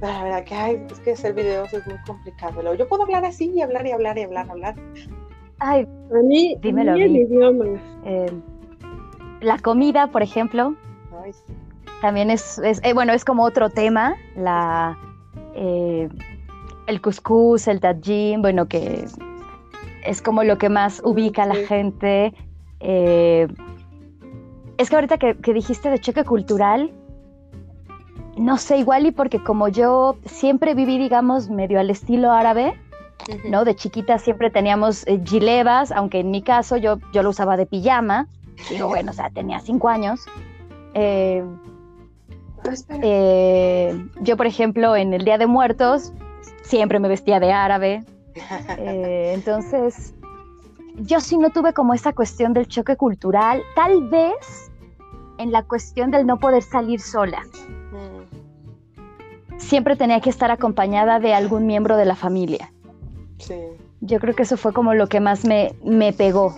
Pero la verdad que ay, es que hacer videos es muy complicado. Yo puedo hablar así y hablar y hablar y hablar, hablar. Ay, a mí, dímelo. A mí el idioma. Eh, la comida, por ejemplo, también es, eh, bueno, es como otro tema, la, eh, el couscous, el tajin, bueno, que es como lo que más ubica a la gente. es que ahorita que, que, dijiste de choque cultural, no sé, igual y porque como yo siempre viví, digamos, medio al estilo árabe, ¿no? De chiquita siempre teníamos eh, gilebas, aunque en mi caso yo, yo lo usaba de pijama. Digo, bueno, o sea, tenía cinco años. Eh, ah, eh, yo, por ejemplo, en el Día de Muertos siempre me vestía de árabe. entonces, yo sí no tuve como esa cuestión del choque cultural, tal vez en la cuestión del no poder salir sola. Siempre tenía que estar acompañada de algún miembro de la familia. Yo creo que eso fue como lo que más me, me pegó.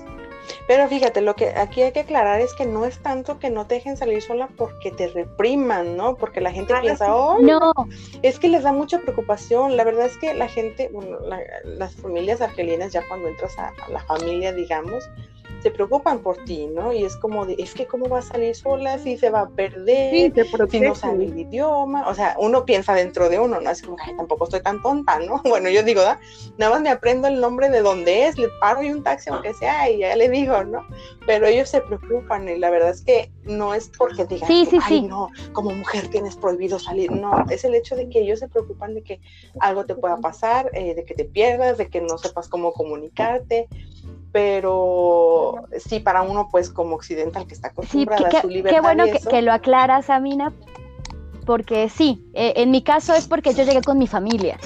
Pero fíjate, lo que aquí hay que aclarar es que no es tanto que no te dejen salir sola porque te repriman, ¿no? Porque la gente piensa, oh, no, es que les da mucha preocupación. La verdad es que la gente, bueno, las familias argelinas ya cuando entras a la familia, digamos, se preocupan por ti, ¿no? Y es como de, es que cómo va a salir sola, si se va a perder, si no sabe el idioma, o sea, uno piensa dentro de uno, ¿no? Es como, ay, tampoco estoy tan tonta, ¿no? Bueno, yo digo, nada más me aprendo el nombre de dónde es, le paro y un taxi aunque sea y ya le digo, ¿no? Pero ellos se preocupan y la verdad es que no es porque digan, sí, sí, ay, no, como mujer tienes prohibido salir, no, es el hecho de que ellos se preocupan de que algo te pueda pasar, eh, de que te pierdas, de que no sepas cómo comunicarte, pero sí, para uno, pues como occidental que está acostumbrada a su libertad. Qué bueno que, lo aclaras, Amina, porque sí, eh, en mi caso es porque yo llegué con mi familia.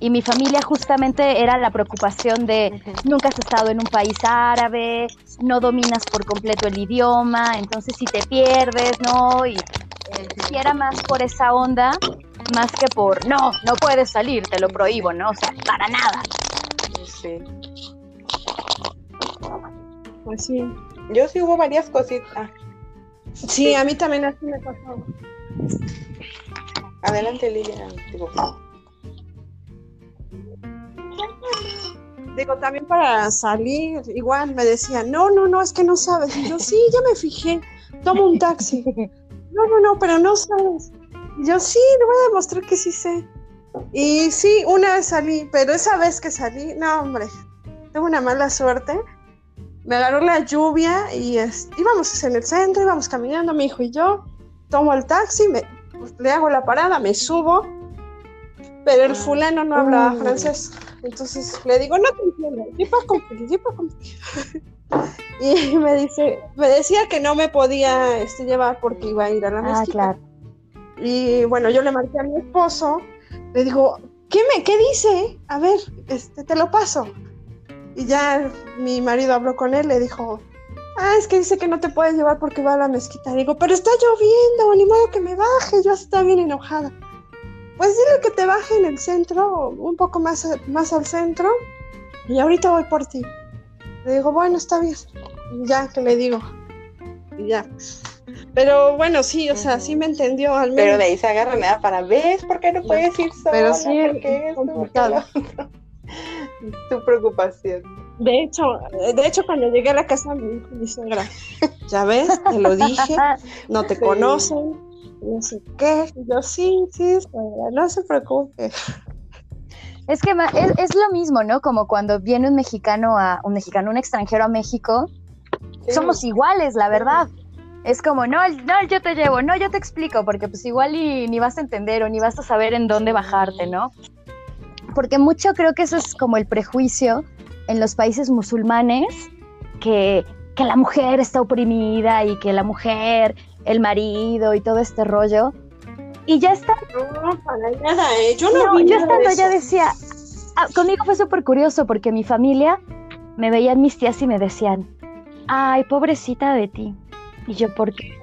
Y mi familia justamente era la preocupación de nunca has estado en un país árabe, no dominas por completo el idioma, entonces si te pierdes, ¿no? Y eh, era más por esa onda, más que por, no, no puedes salir, te lo prohíbo, ¿no? O sea, para nada. Sí. Pues sí. Yo sí hubo varias cositas. Sí, a mí también así me pasó. Adelante, Lilian. Digo. también para salir, igual me decían, no, no, no, es que no sabes. Y yo, sí, ya me fijé, tomo un taxi. No, no, no, pero no sabes. Y yo, sí, le voy a demostrar que sí sé. Y sí, una vez salí, pero esa vez que salí, no, hombre, tuve una mala suerte me agarró la lluvia y íbamos en el centro, íbamos caminando, mi hijo y yo, tomo el taxi, me, le hago la parada, me subo, pero el fulano no hablaba francés. Entonces le digo, no te entiendo, y me dice, me decía que no me podía este, llevar porque iba a ir a la ah, mezquita. Y bueno, yo le marqué a mi esposo, le digo, ¿qué me, qué dice? A ver, este, te lo paso. Y ya mi marido habló con él, le dijo, ah, es que dice que no te puedes llevar porque va a la mezquita. digo, pero está lloviendo, ni modo que me baje, yo estaba bien enojada. Pues dile que te baje en el centro, un poco más, más al centro, y ahorita voy por ti. Le digo, bueno, está bien. ya, que le digo. Y ya. Pero bueno, sí, o sea, sí me entendió al menos. Pero de ahí se agarra nada para ver por qué no puedes ir sola. Pero sí, es complicado. Tu preocupación. De hecho, de hecho, cuando llegué a la casa me dijo mi suegra, ya ves, te lo dije, no te conocen, no sé qué. yo sí, sí, no se preocupe. Es que es, lo mismo, ¿no? Como cuando viene un mexicano a un mexicano, un extranjero a México, somos iguales, la verdad. Es como, no, no, yo te llevo, no, yo te explico, porque pues igual y, ni vas a entender o ni vas a saber en dónde bajarte, ¿no? Porque mucho creo que eso es como el prejuicio en los países musulmanes, que, que la mujer está oprimida y que la mujer, el marido y todo este rollo. Y ya está. No, para nada, ¿eh? Yo no, yo estando ya decía, ah, conmigo fue súper curioso porque mi familia me veían mis tías y me decían, ay, pobrecita de ti. Y yo, ¿por qué?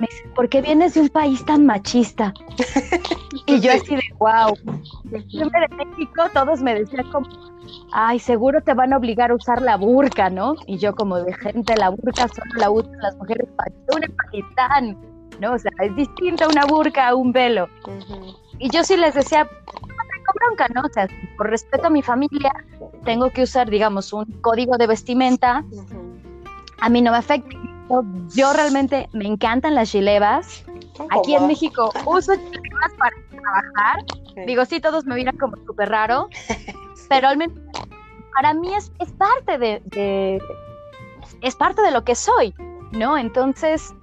Me dice, ¿por qué vienes de un país tan machista? y yo así de, wow. Yo de México, todos me decían como, ay, seguro te van a obligar a usar la burka, ¿no? Y yo como de gente, la burka solo la usan las mujeres en Pakistán, ¿no? O sea, es distinta una burka a un velo. Y yo sí les decía, no bronca, ¿no? O sea, por respeto a mi familia, tengo que usar, digamos, un código de vestimenta. A mí no me afecta. Yo realmente me encantan las chilevas. Aquí en México uso chilevas para trabajar. Digo, sí, todos me miran como súper raro, pero al menos para mí es, es parte de, es parte de lo que soy, ¿no? Entonces,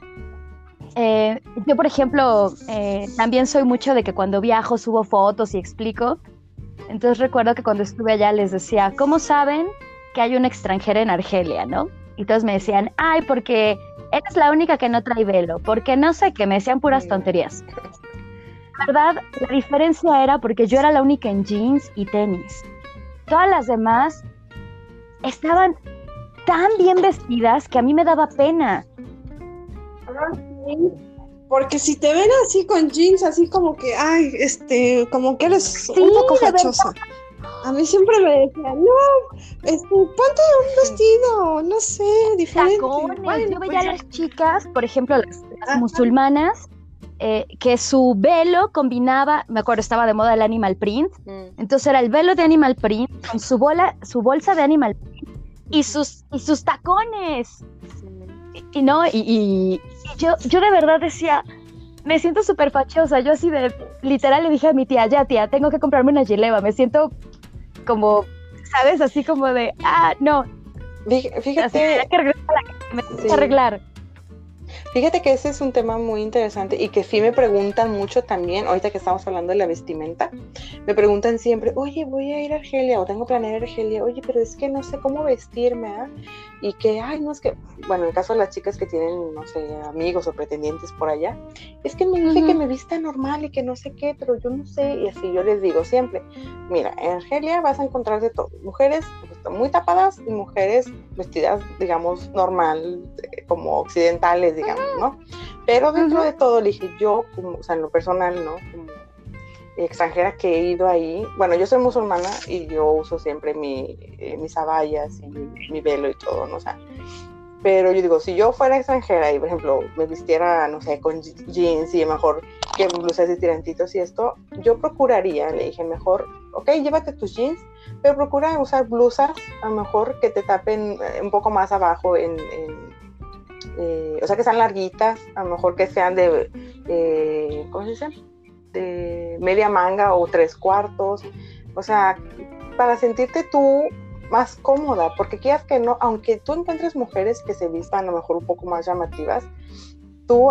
eh, yo, por ejemplo, eh, también soy mucho de que cuando viajo subo fotos y explico. Entonces recuerdo que cuando estuve allá les decía, ¿cómo saben que hay una extranjera en Argelia, no? Y todos me decían, ay, porque eres la única que no trae velo, porque no sé, que me decían puras tonterías. La verdad, la diferencia era porque yo era la única en jeans y tenis. Todas las demás estaban tan bien vestidas que a mí me daba pena. Porque si te ven así con jeans, así como que, ay, este, como que eres un poco fachosa. A mí siempre me decían, no, este, ponte un vestido, no sé, diferente. Yo veía a las chicas, por ejemplo, las, musulmanas, eh, que su velo combinaba, me acuerdo, estaba de moda el animal print, mm. entonces era el velo de animal print con su, bola, su bolsa de animal print y sus, y sus tacones. Y, no, y, yo, yo de verdad decía, me siento súper fachosa. Yo así de, literal le dije a mi tía, ya tía, tengo que comprarme una gileva. Me siento como, ¿sabes? Así como de, ah, no. Fíjate. que me tengo que arreglar. Fíjate que ese es un tema muy interesante y que sí me preguntan mucho también, ahorita que estamos hablando de la vestimenta, me preguntan siempre, oye, voy a ir a Argelia o tengo planeado ir a Argelia, oye, pero es que no sé cómo vestirme, ¿ah? Y que, ay, no es que, bueno, en el caso de las chicas que tienen, no sé, amigos o pretendientes por allá, es que me dice que me vista normal y que no sé qué, pero yo no sé, y así yo les digo siempre, mira, en Argelia vas a encontrar de todo, mujeres pues, muy tapadas y mujeres vestidas, digamos, normal, eh, como occidentales, digamos ¿no? Pero dentro de todo, le dije, yo, como, o sea, en lo personal, ¿no? Como extranjera que he ido ahí, bueno, yo soy musulmana y yo uso siempre mi, eh, mis abayas y mi, velo y todo, ¿no? O sea, pero yo digo, si yo fuera extranjera y, por ejemplo, me vistiera, no sé, con jeans y mejor que blusas y tirantitos y esto, yo procuraría, le dije, mejor, ok, llévate tus jeans, pero procura usar blusas, a lo mejor que te tapen eh, un poco más abajo en eh, o sea, que sean larguitas, a lo mejor que sean de, eh, ¿cómo se dice? De media manga o tres cuartos, o sea, para sentirte tú más cómoda, porque quieras que no, aunque tú encuentres mujeres que se vistan a lo mejor un poco más llamativas, tú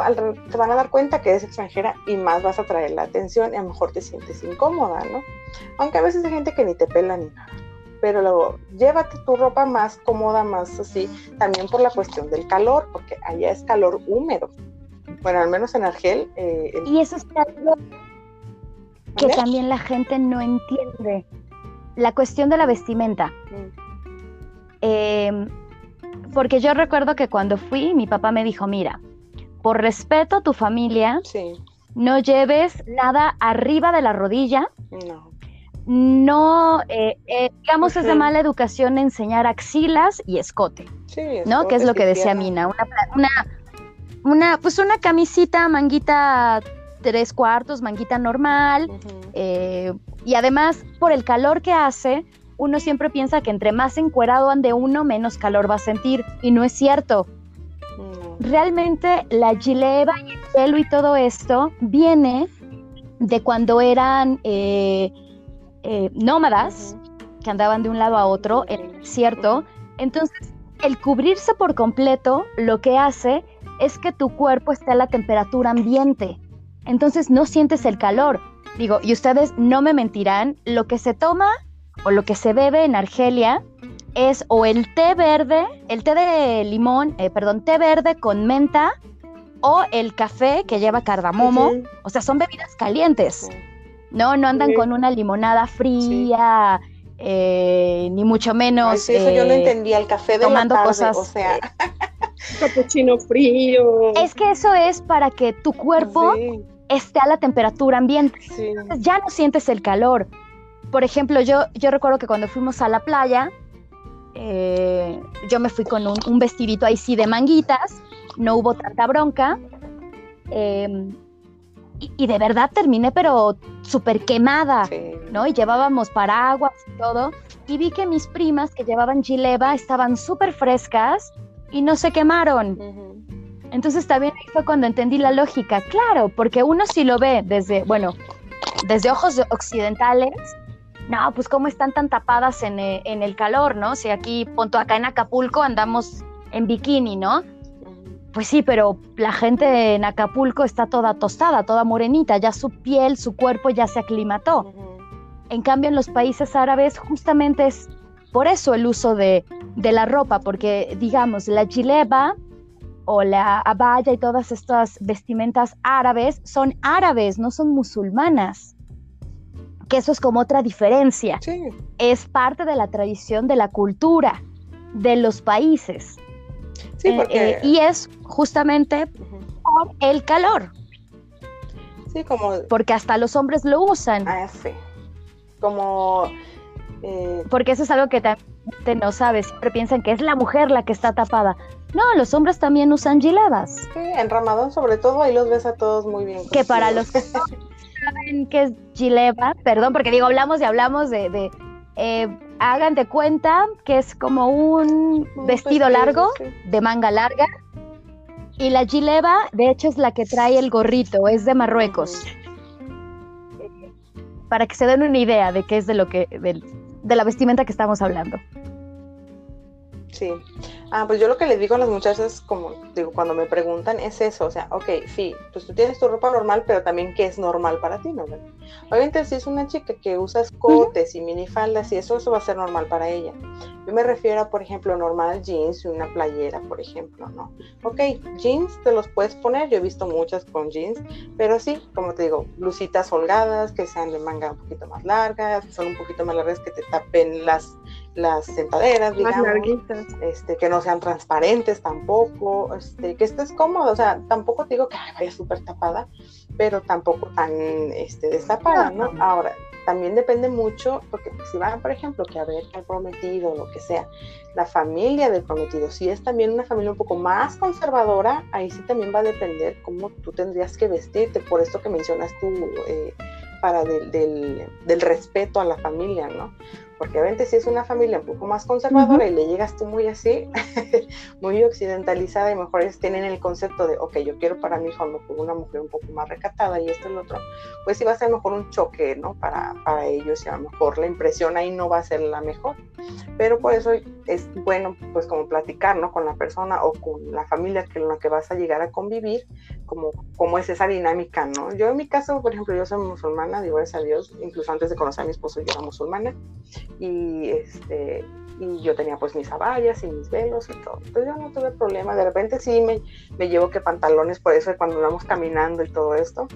te van a dar cuenta que eres extranjera y más vas a traer la atención y a lo mejor te sientes incómoda, ¿no? Aunque a veces hay gente que ni te pela ni nada pero luego llévate tu ropa más cómoda, más así, también por la cuestión del calor, porque allá es calor húmedo. Bueno, al menos en Argel. Eh, y eso es algo que también la gente no entiende. La cuestión de la vestimenta. Mm. Em, porque yo recuerdo que cuando fui, mi papá me dijo, mira, por respeto a tu familia, no lleves nada arriba de la rodilla. No no, eh, eh, digamos, es de mala educación enseñar axilas y escote, ¿no? Que es lo que decía Mina, una, una, pues una camisita, manguita tres cuartos, manguita normal, eh, y además por el calor que hace, uno siempre piensa que entre más encuerado ande uno, menos calor va a sentir, y no es cierto. Realmente la gileva y el pelo y todo esto viene de cuando eran eh, nómadas que andaban de un lado a otro en el desierto. Entonces, el cubrirse por completo lo que hace es que tu cuerpo esté a la temperatura ambiente. Entonces no sientes el calor. Digo, y ustedes no me mentirán, lo que se toma o lo que se bebe en Argelia es o el té verde, el té de limón, eh, perdón, té verde con menta o el café que lleva cardamomo. O sea, son bebidas calientes. ¿No? No andan con una limonada fría, eh, ni mucho menos. eso yo no eh, entendía, el café de tomando la tarde, cosas, o sea. Capuchino frío. Es que eso es para que tu cuerpo esté a la temperatura ambiente. ya no sientes el calor. por ejemplo, yo, yo recuerdo que cuando fuimos a la playa, eh, yo me fui con un, vestidito ahí sí de manguitas, no hubo tanta bronca. Y, de verdad terminé, pero súper quemada, ¿no? Y llevábamos paraguas y todo. Y vi que mis primas que llevaban gileva estaban súper frescas y no se quemaron. Entonces también ahí fue cuando entendí la lógica. Claro, porque uno sí lo ve desde, bueno, desde ojos occidentales, no, pues cómo están tan tapadas en, eh, el calor, ¿no? Si aquí, punto acá en Acapulco andamos en bikini, ¿no? Pues sí, pero la gente en Acapulco está toda tostada, toda morenita, ya su piel, su cuerpo ya se aclimató. En cambio, en los países árabes justamente es por eso el uso de, de la ropa, porque digamos, la chileba o la abaya y todas estas vestimentas árabes son árabes, no son musulmanas que eso es como otra diferencia. Es parte de la tradición de la cultura de los países. Sí, eh, porque... Eh, y es justamente por el calor. Sí, como... Porque hasta los hombres lo usan. Ah, sí. Como... Eh, porque eso es algo que también no sabes. Siempre piensan que es la mujer la que está tapada. No, los hombres también usan giledas. Sí, en Ramadán sobre todo, ahí los ves a todos muy bien. Que para los saben qué es Gileva, perdón, porque digo, hablamos y hablamos de, eh, hagan de cuenta que es como un, vestido, largo, de manga larga, y la Gileva, de hecho, es la que trae el gorrito, es de Marruecos. Para que se den una idea de qué es de lo que, de la vestimenta que estamos hablando. Sí. Ah, pues yo lo que les digo a las muchachas, como digo, cuando me preguntan, es eso, o sea, ok, sí, pues tú tienes tu ropa normal, pero también qué es normal para ti, ¿no? Obviamente si es una chica que usa escotes y minifaldas y eso, eso va a ser normal para ella. Yo me refiero a, por ejemplo, normal jeans y una playera, por ejemplo, ¿no? Ok, jeans te los puedes poner, yo he visto muchas con jeans, pero sí, como te digo, blusitas holgadas, que sean de manga un poquito más largas, son un poquito más largas, que te tapen las las sentaderas, digamos, este, que no sean transparentes tampoco, este, que estés cómodo, o sea, tampoco digo que vaya súper tapada, pero tampoco tan este, destapada, ¿no? Ahora, también depende mucho, porque si van, por ejemplo, que a ver al prometido, lo que sea, la familia del prometido, si es también una familia un poco más conservadora, ahí sí también va a depender cómo tú tendrías que vestirte, por esto que mencionas tú, eh, para del, del, respeto a la familia, ¿no? Porque obviamente si es una familia un poco más conservadora y le llegas tú muy así, muy occidentalizada y mejor ellos tienen el concepto de, ok, yo quiero para mi hijo una mujer un poco más recatada y esto y lo otro, pues sí va a ser mejor un choque, ¿no? Para, para ellos y a lo mejor la impresión ahí no va a ser la mejor. Pero por eso es bueno, pues como platicar, ¿no? Con la persona o con la familia con la que vas a llegar a convivir, como, como es esa dinámica, ¿no? Yo en mi caso, por ejemplo, yo soy musulmana, digo gracias a Dios, incluso antes de conocer a mi esposo yo era musulmana y este y yo tenía pues mis abayas y mis velos y todo. Entonces yo no tuve problema. De repente sí me, me llevo que pantalones, por eso cuando vamos caminando y todo esto,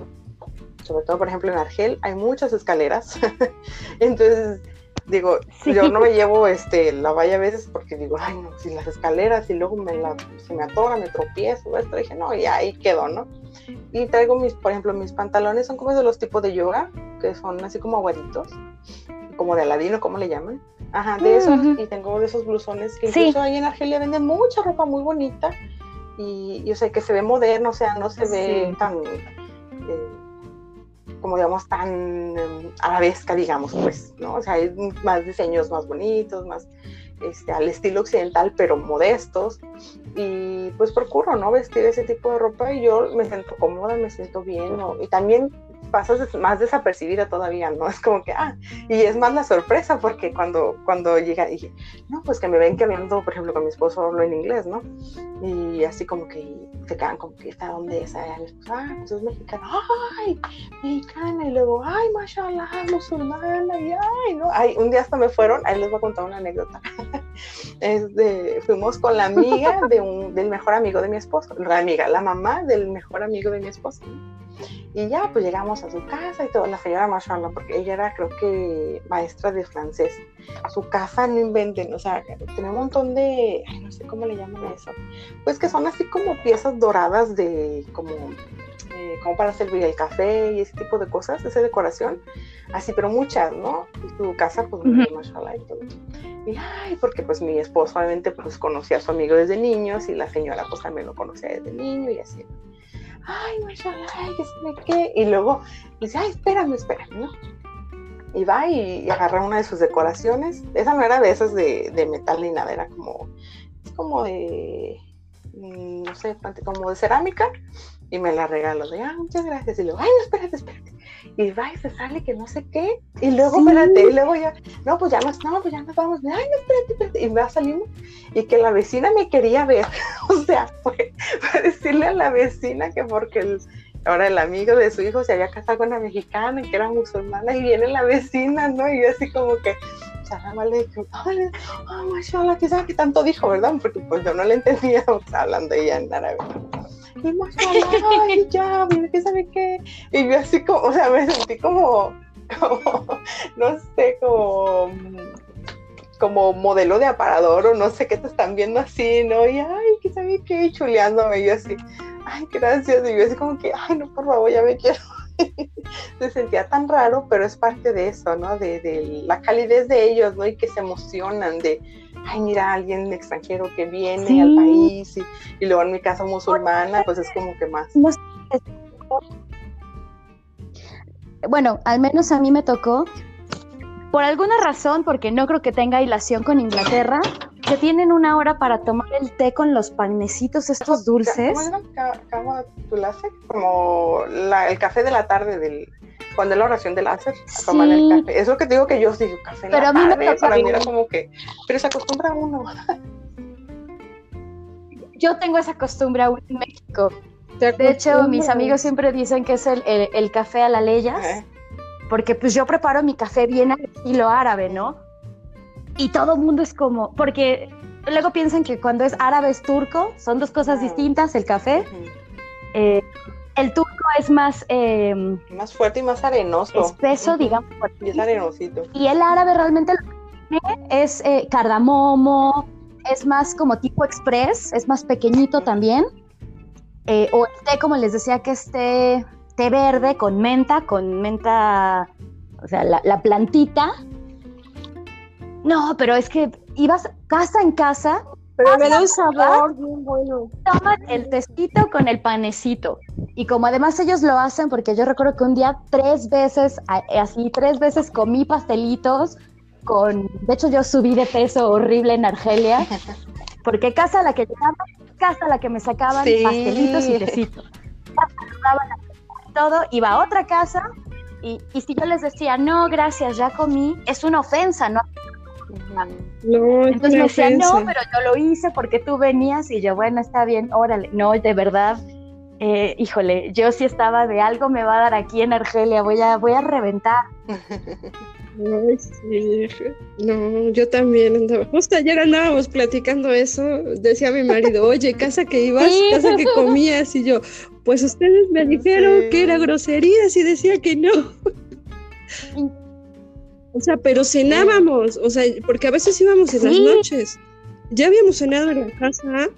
sobre todo por ejemplo en Argel hay muchas escaleras. Entonces digo, yo no me llevo este la valla a veces porque digo, ay no, si las escaleras y luego me la, se me atora, me tropiezo, esto, dije, no, y ahí quedó, ¿no? Y traigo mis, por ejemplo, mis pantalones son como de los tipos de yoga, que son así como aguaditos como de Aladino, ¿cómo le llaman? Ajá, de esos, y tengo de esos blusones que incluso ahí en Argelia venden mucha ropa muy bonita y yo sé que se ve moderno, o sea, no se ve tan, eh, como digamos, tan eh, arabesca, digamos, pues, ¿no? O sea, hay más diseños más bonitos, más este, al estilo occidental, pero modestos, y pues procuro, ¿no? Vestir ese tipo de ropa y yo me siento cómoda, me siento bien, ¿no? Y también pasas más desapercibida todavía, ¿no? Es como que, ah, y es más la sorpresa porque cuando, cuando llega, dije, no, pues que me ven que hablando, por ejemplo, con mi esposo hablo en inglés, ¿no? Y así como que se quedan como que, ¿está dónde es? Ah, pues es mexicana, ay, mexicana, y luego, ay, mashallah, musulmana, y ay, ¿no? Ay, un día hasta me fueron, ahí les voy a contar una anécdota. de, fuimos con la amiga de un, del mejor amigo de mi esposo, la amiga, la mamá del mejor amigo de mi esposo, ¿no? Y ya, pues llegamos a su casa y todo, la señora Mashallah, porque ella era, creo que, maestra de francés. Su casa no inventen, o sea, tenía un montón de, ay, no sé cómo le llaman eso, pues que son así como piezas doradas de, como, como para servir el café y ese tipo de cosas, esa decoración, así, pero muchas, ¿no? Y tu casa, pues, muy mashallah y todo. Y, ay, porque pues mi esposo obviamente pues conocía a su amigo desde niños y la señora pues también lo conocía desde niño y así. Ay, mashallah, ay, que se me qué. Y luego dice, ay, espérame, espérame, ¿no? Y va y, agarra una de sus decoraciones. Esa no era de esas de, de metal ni nada, era como, es como de, mm, no sé, como de cerámica y me la regaló de, ah, muchas gracias. Y luego, ay, espérate, espérate. Y va y se sale que no sé qué. Y luego, espérate, y luego ya, no, pues ya nos, no, pues ya nos vamos. Ay, no, espérate, espérate. Y va salimos. Y que la vecina me quería ver. o sea, fue, fue, decirle a la vecina que porque el, ahora el amigo de su hijo se había casado con una mexicana y que era musulmana y viene la vecina, ¿no? Y yo así como que, vale, ay, oh, mashallah, quizás que tanto dijo, ¿verdad? Porque pues yo no le entendía, o sea, hablando ella en árabe y y ya, ¿qué sabe qué? Y yo así como, o sea, me sentí como, no sé, como como modelo de aparador o no sé qué te están viendo así, ¿no? Y ay, ¿qué sabe qué? Chuleándome, y yo así, ay, gracias, y yo así como que, ay, no, por favor, ya me quiero. se sentía tan raro, pero es parte de eso, ¿no? De, de la calidez de ellos, ¿no? Y que se emocionan de, ay, mira, alguien extranjero que viene al país y, luego en mi casa musulmana, pues es como que más. Bueno, al menos a mí me tocó, por alguna razón, porque no creo que tenga hilación con Inglaterra, que tienen una hora para tomar el té con los panecitos estos dulces. ¿Cómo Como el café de la tarde del, cuando es la oración del láser, a tomar el café. Es lo que te digo que yo digo café en pero la a mí tarde, me para mí era como que, pero se acostumbra uno. yo tengo esa costumbre aún en México. De hecho, mis amigos siempre dicen que es el, el, café a la leyas, porque pues yo preparo mi café bien al estilo árabe, ¿no? Y todo el mundo es como, porque luego piensan que cuando es árabe es turco, son dos cosas distintas, el café. eh, el turco es más... Em, más fuerte y más arenoso. Espeso, digamos. Y es arenosito. Y el árabe realmente es eh, cardamomo, es más como tipo express, es más pequeñito también. Eh, o el té, como les decía, que es té, verde con menta, con menta, o sea, la, plantita. No, pero es que ibas casa en casa pero me da un sabor bien bueno. Toman el testito con el panecito. Y como además ellos lo hacen, porque yo recuerdo que un día tres veces, así tres veces comí pastelitos con, de hecho yo subí de peso horrible en Argelia, porque casa la que llegaba, casa la que me sacaban pastelitos y tecitos. Todo, iba a otra casa y, y si yo les decía, no, gracias, ya comí, es una ofensa, ¿no? No, Entonces me decían, no, pero yo lo hice porque tú venías y yo, bueno, está bien, órale. No, de verdad, eh, híjole, yo sí estaba de algo me va a dar aquí en Argelia, voy a, voy a reventar. Ay, sí. No, yo también andaba. Justo ayer andábamos platicando eso. Decía mi marido, oye, casa que ibas, casa que comías. Y yo, pues ustedes me dijeron que era groserías y decía que no. O sea, pero cenábamos, o sea, porque a veces íbamos en las noches. Ya habíamos cenado en la casa,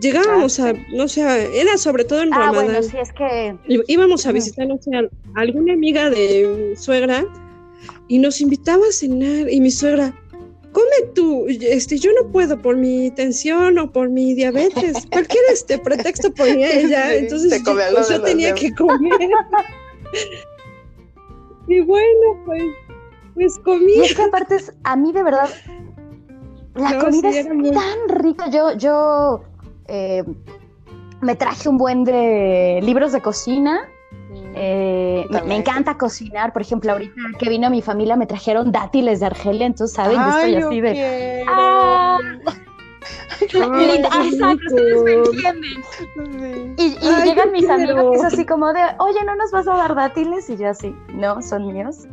llegábamos a, no sé, era sobre todo en ah, Ramadán. Bueno, sí, es que... Íbamos a visitar, no sé, a alguna amiga de suegra y nos invitaba a cenar y mi suegra, come tú, este, yo no puedo por mi tensión o por mi diabetes, cualquier este pretexto ponía ella, entonces yo, pues, yo tenía que comer. y bueno, pues pues comí. Y es que aparte, a mí de verdad, la comida es tan rica. Yo, yo eh, me traje un buen de libros de cocina. Mm, eh, me, encanta cocinar, por ejemplo, ahorita que vino mi familia me trajeron dátiles de Argelia, entonces, ¿saben? yo estoy así de... ¡Ah! Exacto, ustedes me entienden. Y, llegan mis amigos que es así como de, oye, ¿no nos vas a dar dátiles? Y yo así, no, son míos.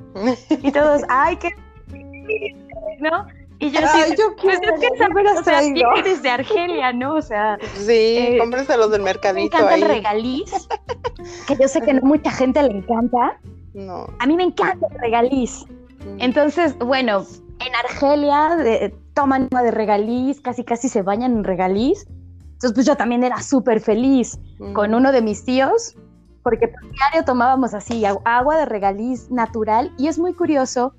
Y todos, ay, qué... ¿No? Y yo Ay, yo pues quiero, es que esa, o sea, desde Argelia, ¿no? O sea, sí, eh, los del mercadito. Me encanta el regaliz, que yo sé que no mucha gente le encanta. No. A mí me encanta el regaliz. Mm. Entonces, bueno, en Argelia de, toman de regaliz, casi casi se bañan en regaliz. Entonces, pues yo también era súper feliz mm. con uno de mis tíos. porque por diario tomábamos así agua de regaliz natural y es muy curioso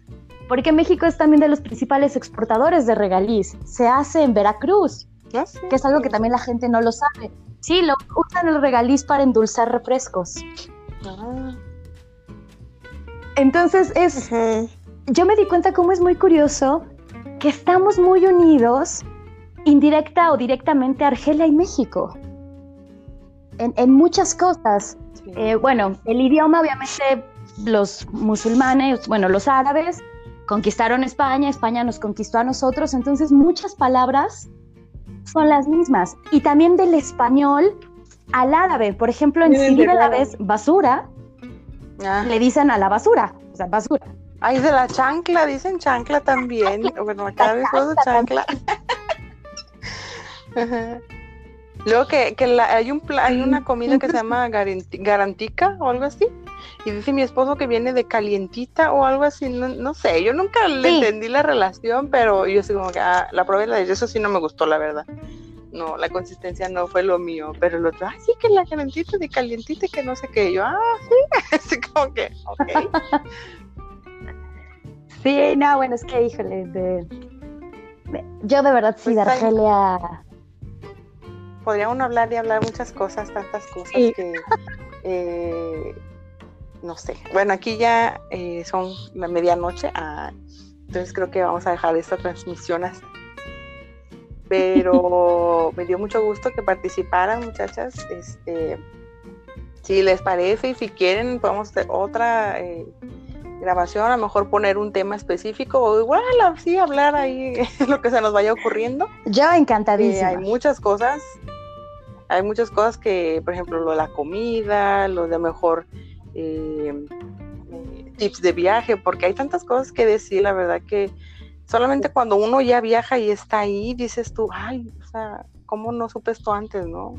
porque México es también de los principales exportadores de regaliz. Se hace en Veracruz, que es algo que también la gente no lo sabe. Sí, lo usan el regaliz para endulzar refrescos. Ah, Entonces es, yo me di cuenta cómo es muy curioso que estamos muy unidos indirecta o directamente Argelia y México. En, en muchas cosas. sí. Eh, bueno, el idioma, obviamente, los musulmanes, bueno, los árabes conquistaron España, España nos conquistó a nosotros, entonces muchas palabras son las mismas. Y también del español al árabe, por ejemplo, en Siria del la vez basura, Ah, le dicen a la basura, o sea, basura. Ay, de la chancla, dicen chancla también. Bueno, cada vez uso chancla. Ajá. Luego que, que la- hay, un hay una comida que se llama garanti- garantica o algo así. Y dice mi esposo que viene de calientita o algo así. No, no sé, yo nunca le entendí la relación, pero yo sí como que ah, la probé, la de eso sí no me gustó, la verdad. No, la consistencia no fue lo mío, pero el otro, ah, sí que la calentita de calientita que no sé qué. Yo, ah, sí, así como que, ok. Sí, no, bueno, es que, híjole, de... yo de verdad sí, Pues de Argelia... podría uno hablar y hablar muchas cosas, tantas cosas Sí. que eh, no sé. Bueno, aquí ya eh, son la medianoche, ah, entonces creo que vamos a dejar esta transmisión así. Pero me dio mucho gusto que participaran, muchachas. Este, si les parece y si quieren, podemos hacer otra eh, grabación, a lo mejor poner un tema específico o igual así hablar ahí lo que se nos vaya ocurriendo. Yo Eh, encantadísima. hay muchas cosas. Hay muchas cosas que, por ejemplo, lo de la comida, lo de mejor eh, eh, tips de viaje, porque hay tantas cosas que decir, la verdad que solamente cuando uno ya viaja y está ahí, dices tú, ay, o sea, ¿cómo no supe esto antes, no?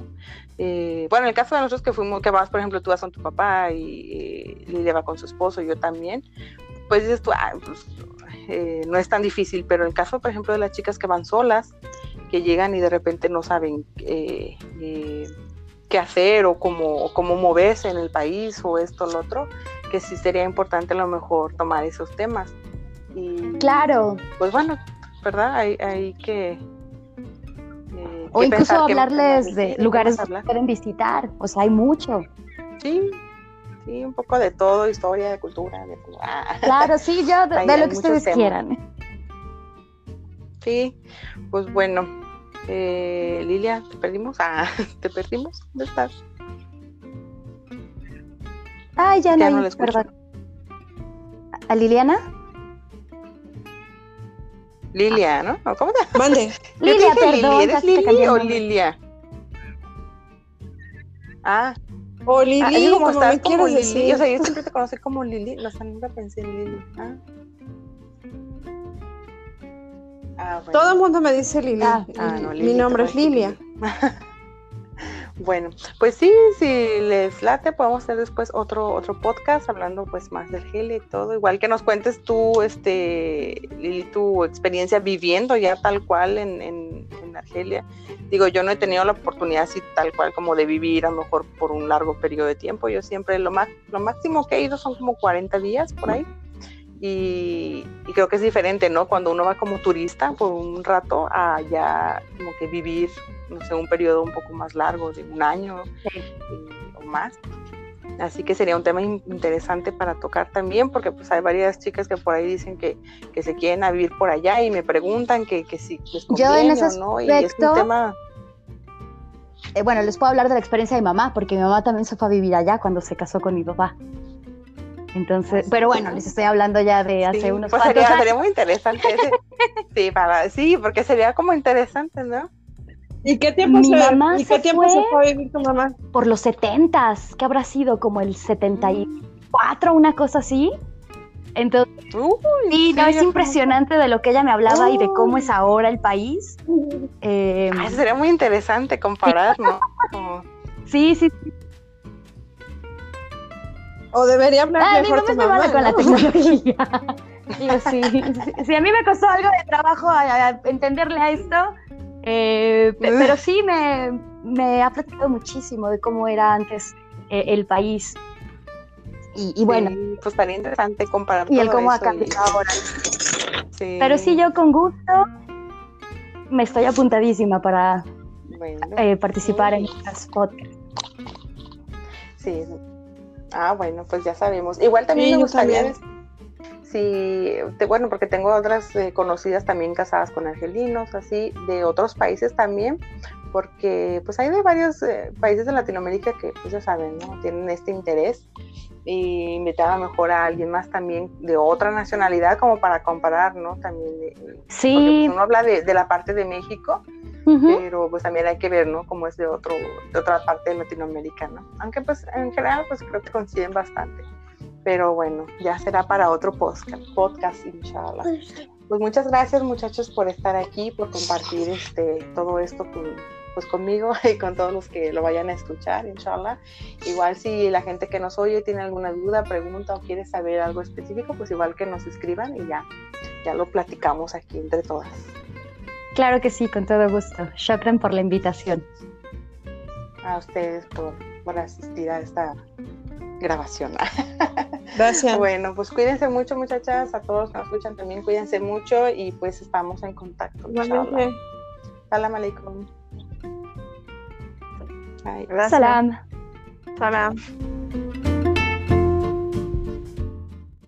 Eh, bueno, en el caso de nosotros que fuimos, que vas, por ejemplo, tú vas con tu papá y eh, Lilia va con su esposo, yo también, pues dices tú, ay, pues, eh, no es tan difícil, pero en el caso, por ejemplo, de las chicas que van solas, que llegan y de repente no saben eh, eh, qué hacer o cómo, o cómo moverse en el país o esto o lo otro, que sí sería importante a lo mejor tomar esos temas. Y Claro, pues bueno, ¿verdad? Hay, hay que... o incluso hablarles de lugares que pueden visitar, o sea, hay mucho. Sí, sí, un poco de todo, historia, de cultura, de. Ah. Claro, sí, yo de, lo que ustedes temas. quieran. Sí, pues bueno, eh, Lilia, ¿te perdimos? Ah, ¿te perdimos? ¿Dónde estás? Ay, ya, Ya no, no la escucho. perdón. ¿A Liliana? Lilia, ¿no? ¿O ¿Cómo te Mande. Yo Lilia, perdón, Lili, ¿eres casi te cambié Lili el o. Lilia? Ah, O ah, Lili, es que como como estás me como quieres Lili, decir. o sea, yo siempre te conocí como Lili, no sé, nunca pensé en Lili. Ah. Ah, bueno. Todo el mundo me dice Lili. Ah, Ah, no, Mi Lili, te nombre es Lilia. Bueno, pues sí, si les late, podemos hacer después otro otro podcast hablando pues más del gel y todo. Igual que nos cuentes tú, este, Lili, tu experiencia viviendo ya tal cual en, en, en Argelia. Digo, yo no he tenido la oportunidad así tal cual como de vivir a lo mejor por un largo periodo de tiempo. Yo siempre lo, más, lo máximo que he ido son como 40 días por ahí. Y, y creo que es diferente, ¿no? Cuando uno va como turista por un rato a ya como que vivir, no sé, un periodo un poco más largo, de un año eh, o más. Así que sería un tema in- interesante para tocar también, porque pues hay varias chicas que por ahí dicen que, que se quieren a vivir por allá y me preguntan que, que si les Yo conviene en ese o no, y es un tema... Eh, bueno, les puedo hablar de la experiencia de mi mamá, porque mi mamá también se fue a vivir allá cuando se casó con mi papá. Entonces, sí. pero bueno, les estoy hablando ya de hace sí, unos pues sería, años. sería muy interesante ese. sí, para, sí, porque sería como interesante, ¿no? ¿Y qué tiempo, Mi se, mamá ¿y qué se tiempo fue. se fue a vivir tu mamá? por los setentas, que habrá sido como el 74, una cosa así. Entonces, Uy, sí, no, sí, es impresionante de lo que ella me hablaba y de cómo es ahora el país. Eh, Ah, eso sería muy interesante comparar, ¿no? Como- sí, sí, O debería hablar Ah, mejor mamá tu es muy mamá, con la ¿no? tecnología. Digo, sí, sí, sí, a mí me costó algo de trabajo a- a entenderle a esto, eh, pe- pero sí me, me ha platicado muchísimo de cómo era antes eh, el país. Y, bueno. pues estaría interesante comparar. Y el cómo ha cambiado ahora. Pero sí, yo con gusto me estoy apuntadísima para eh, participar en estas podcasts. Sí. Ah, bueno, pues ya sabemos. Igual también me gustaría. Sí, bueno, porque tengo otras eh, conocidas también casadas con argelinos, así, de otros países también, porque pues hay de varios eh, países de Latinoamérica que, pues ya saben, ¿no? Tienen este interés y invitar a lo mejor a alguien más también de otra nacionalidad como para comparar, ¿no? También, sí. porque pues, uno habla de, de, la parte de México, pero pues también hay que ver, ¿no? Cómo es de, otro, de otra parte de Latinoamérica, ¿no? Aunque pues en general pues creo que coinciden bastante. Pero bueno, ya será para otro podcast, podcast inshallah. Pues muchas gracias muchachos por estar aquí, por compartir este, todo esto con, pues conmigo y con todos los que lo vayan a escuchar, inshallah. Igual si la gente que nos oye tiene alguna duda, pregunta o quiere saber algo específico, pues igual que nos escriban y ya, ya lo platicamos aquí entre todas. Claro que sí, con todo gusto. Shukran por la invitación. A ustedes por, por asistir a esta grabación. Gracias. bueno, pues cuídense mucho, muchachas. A todos que nos escuchan también, cuídense mucho y pues estamos en contacto. Salam alaikum. Salam. Salam.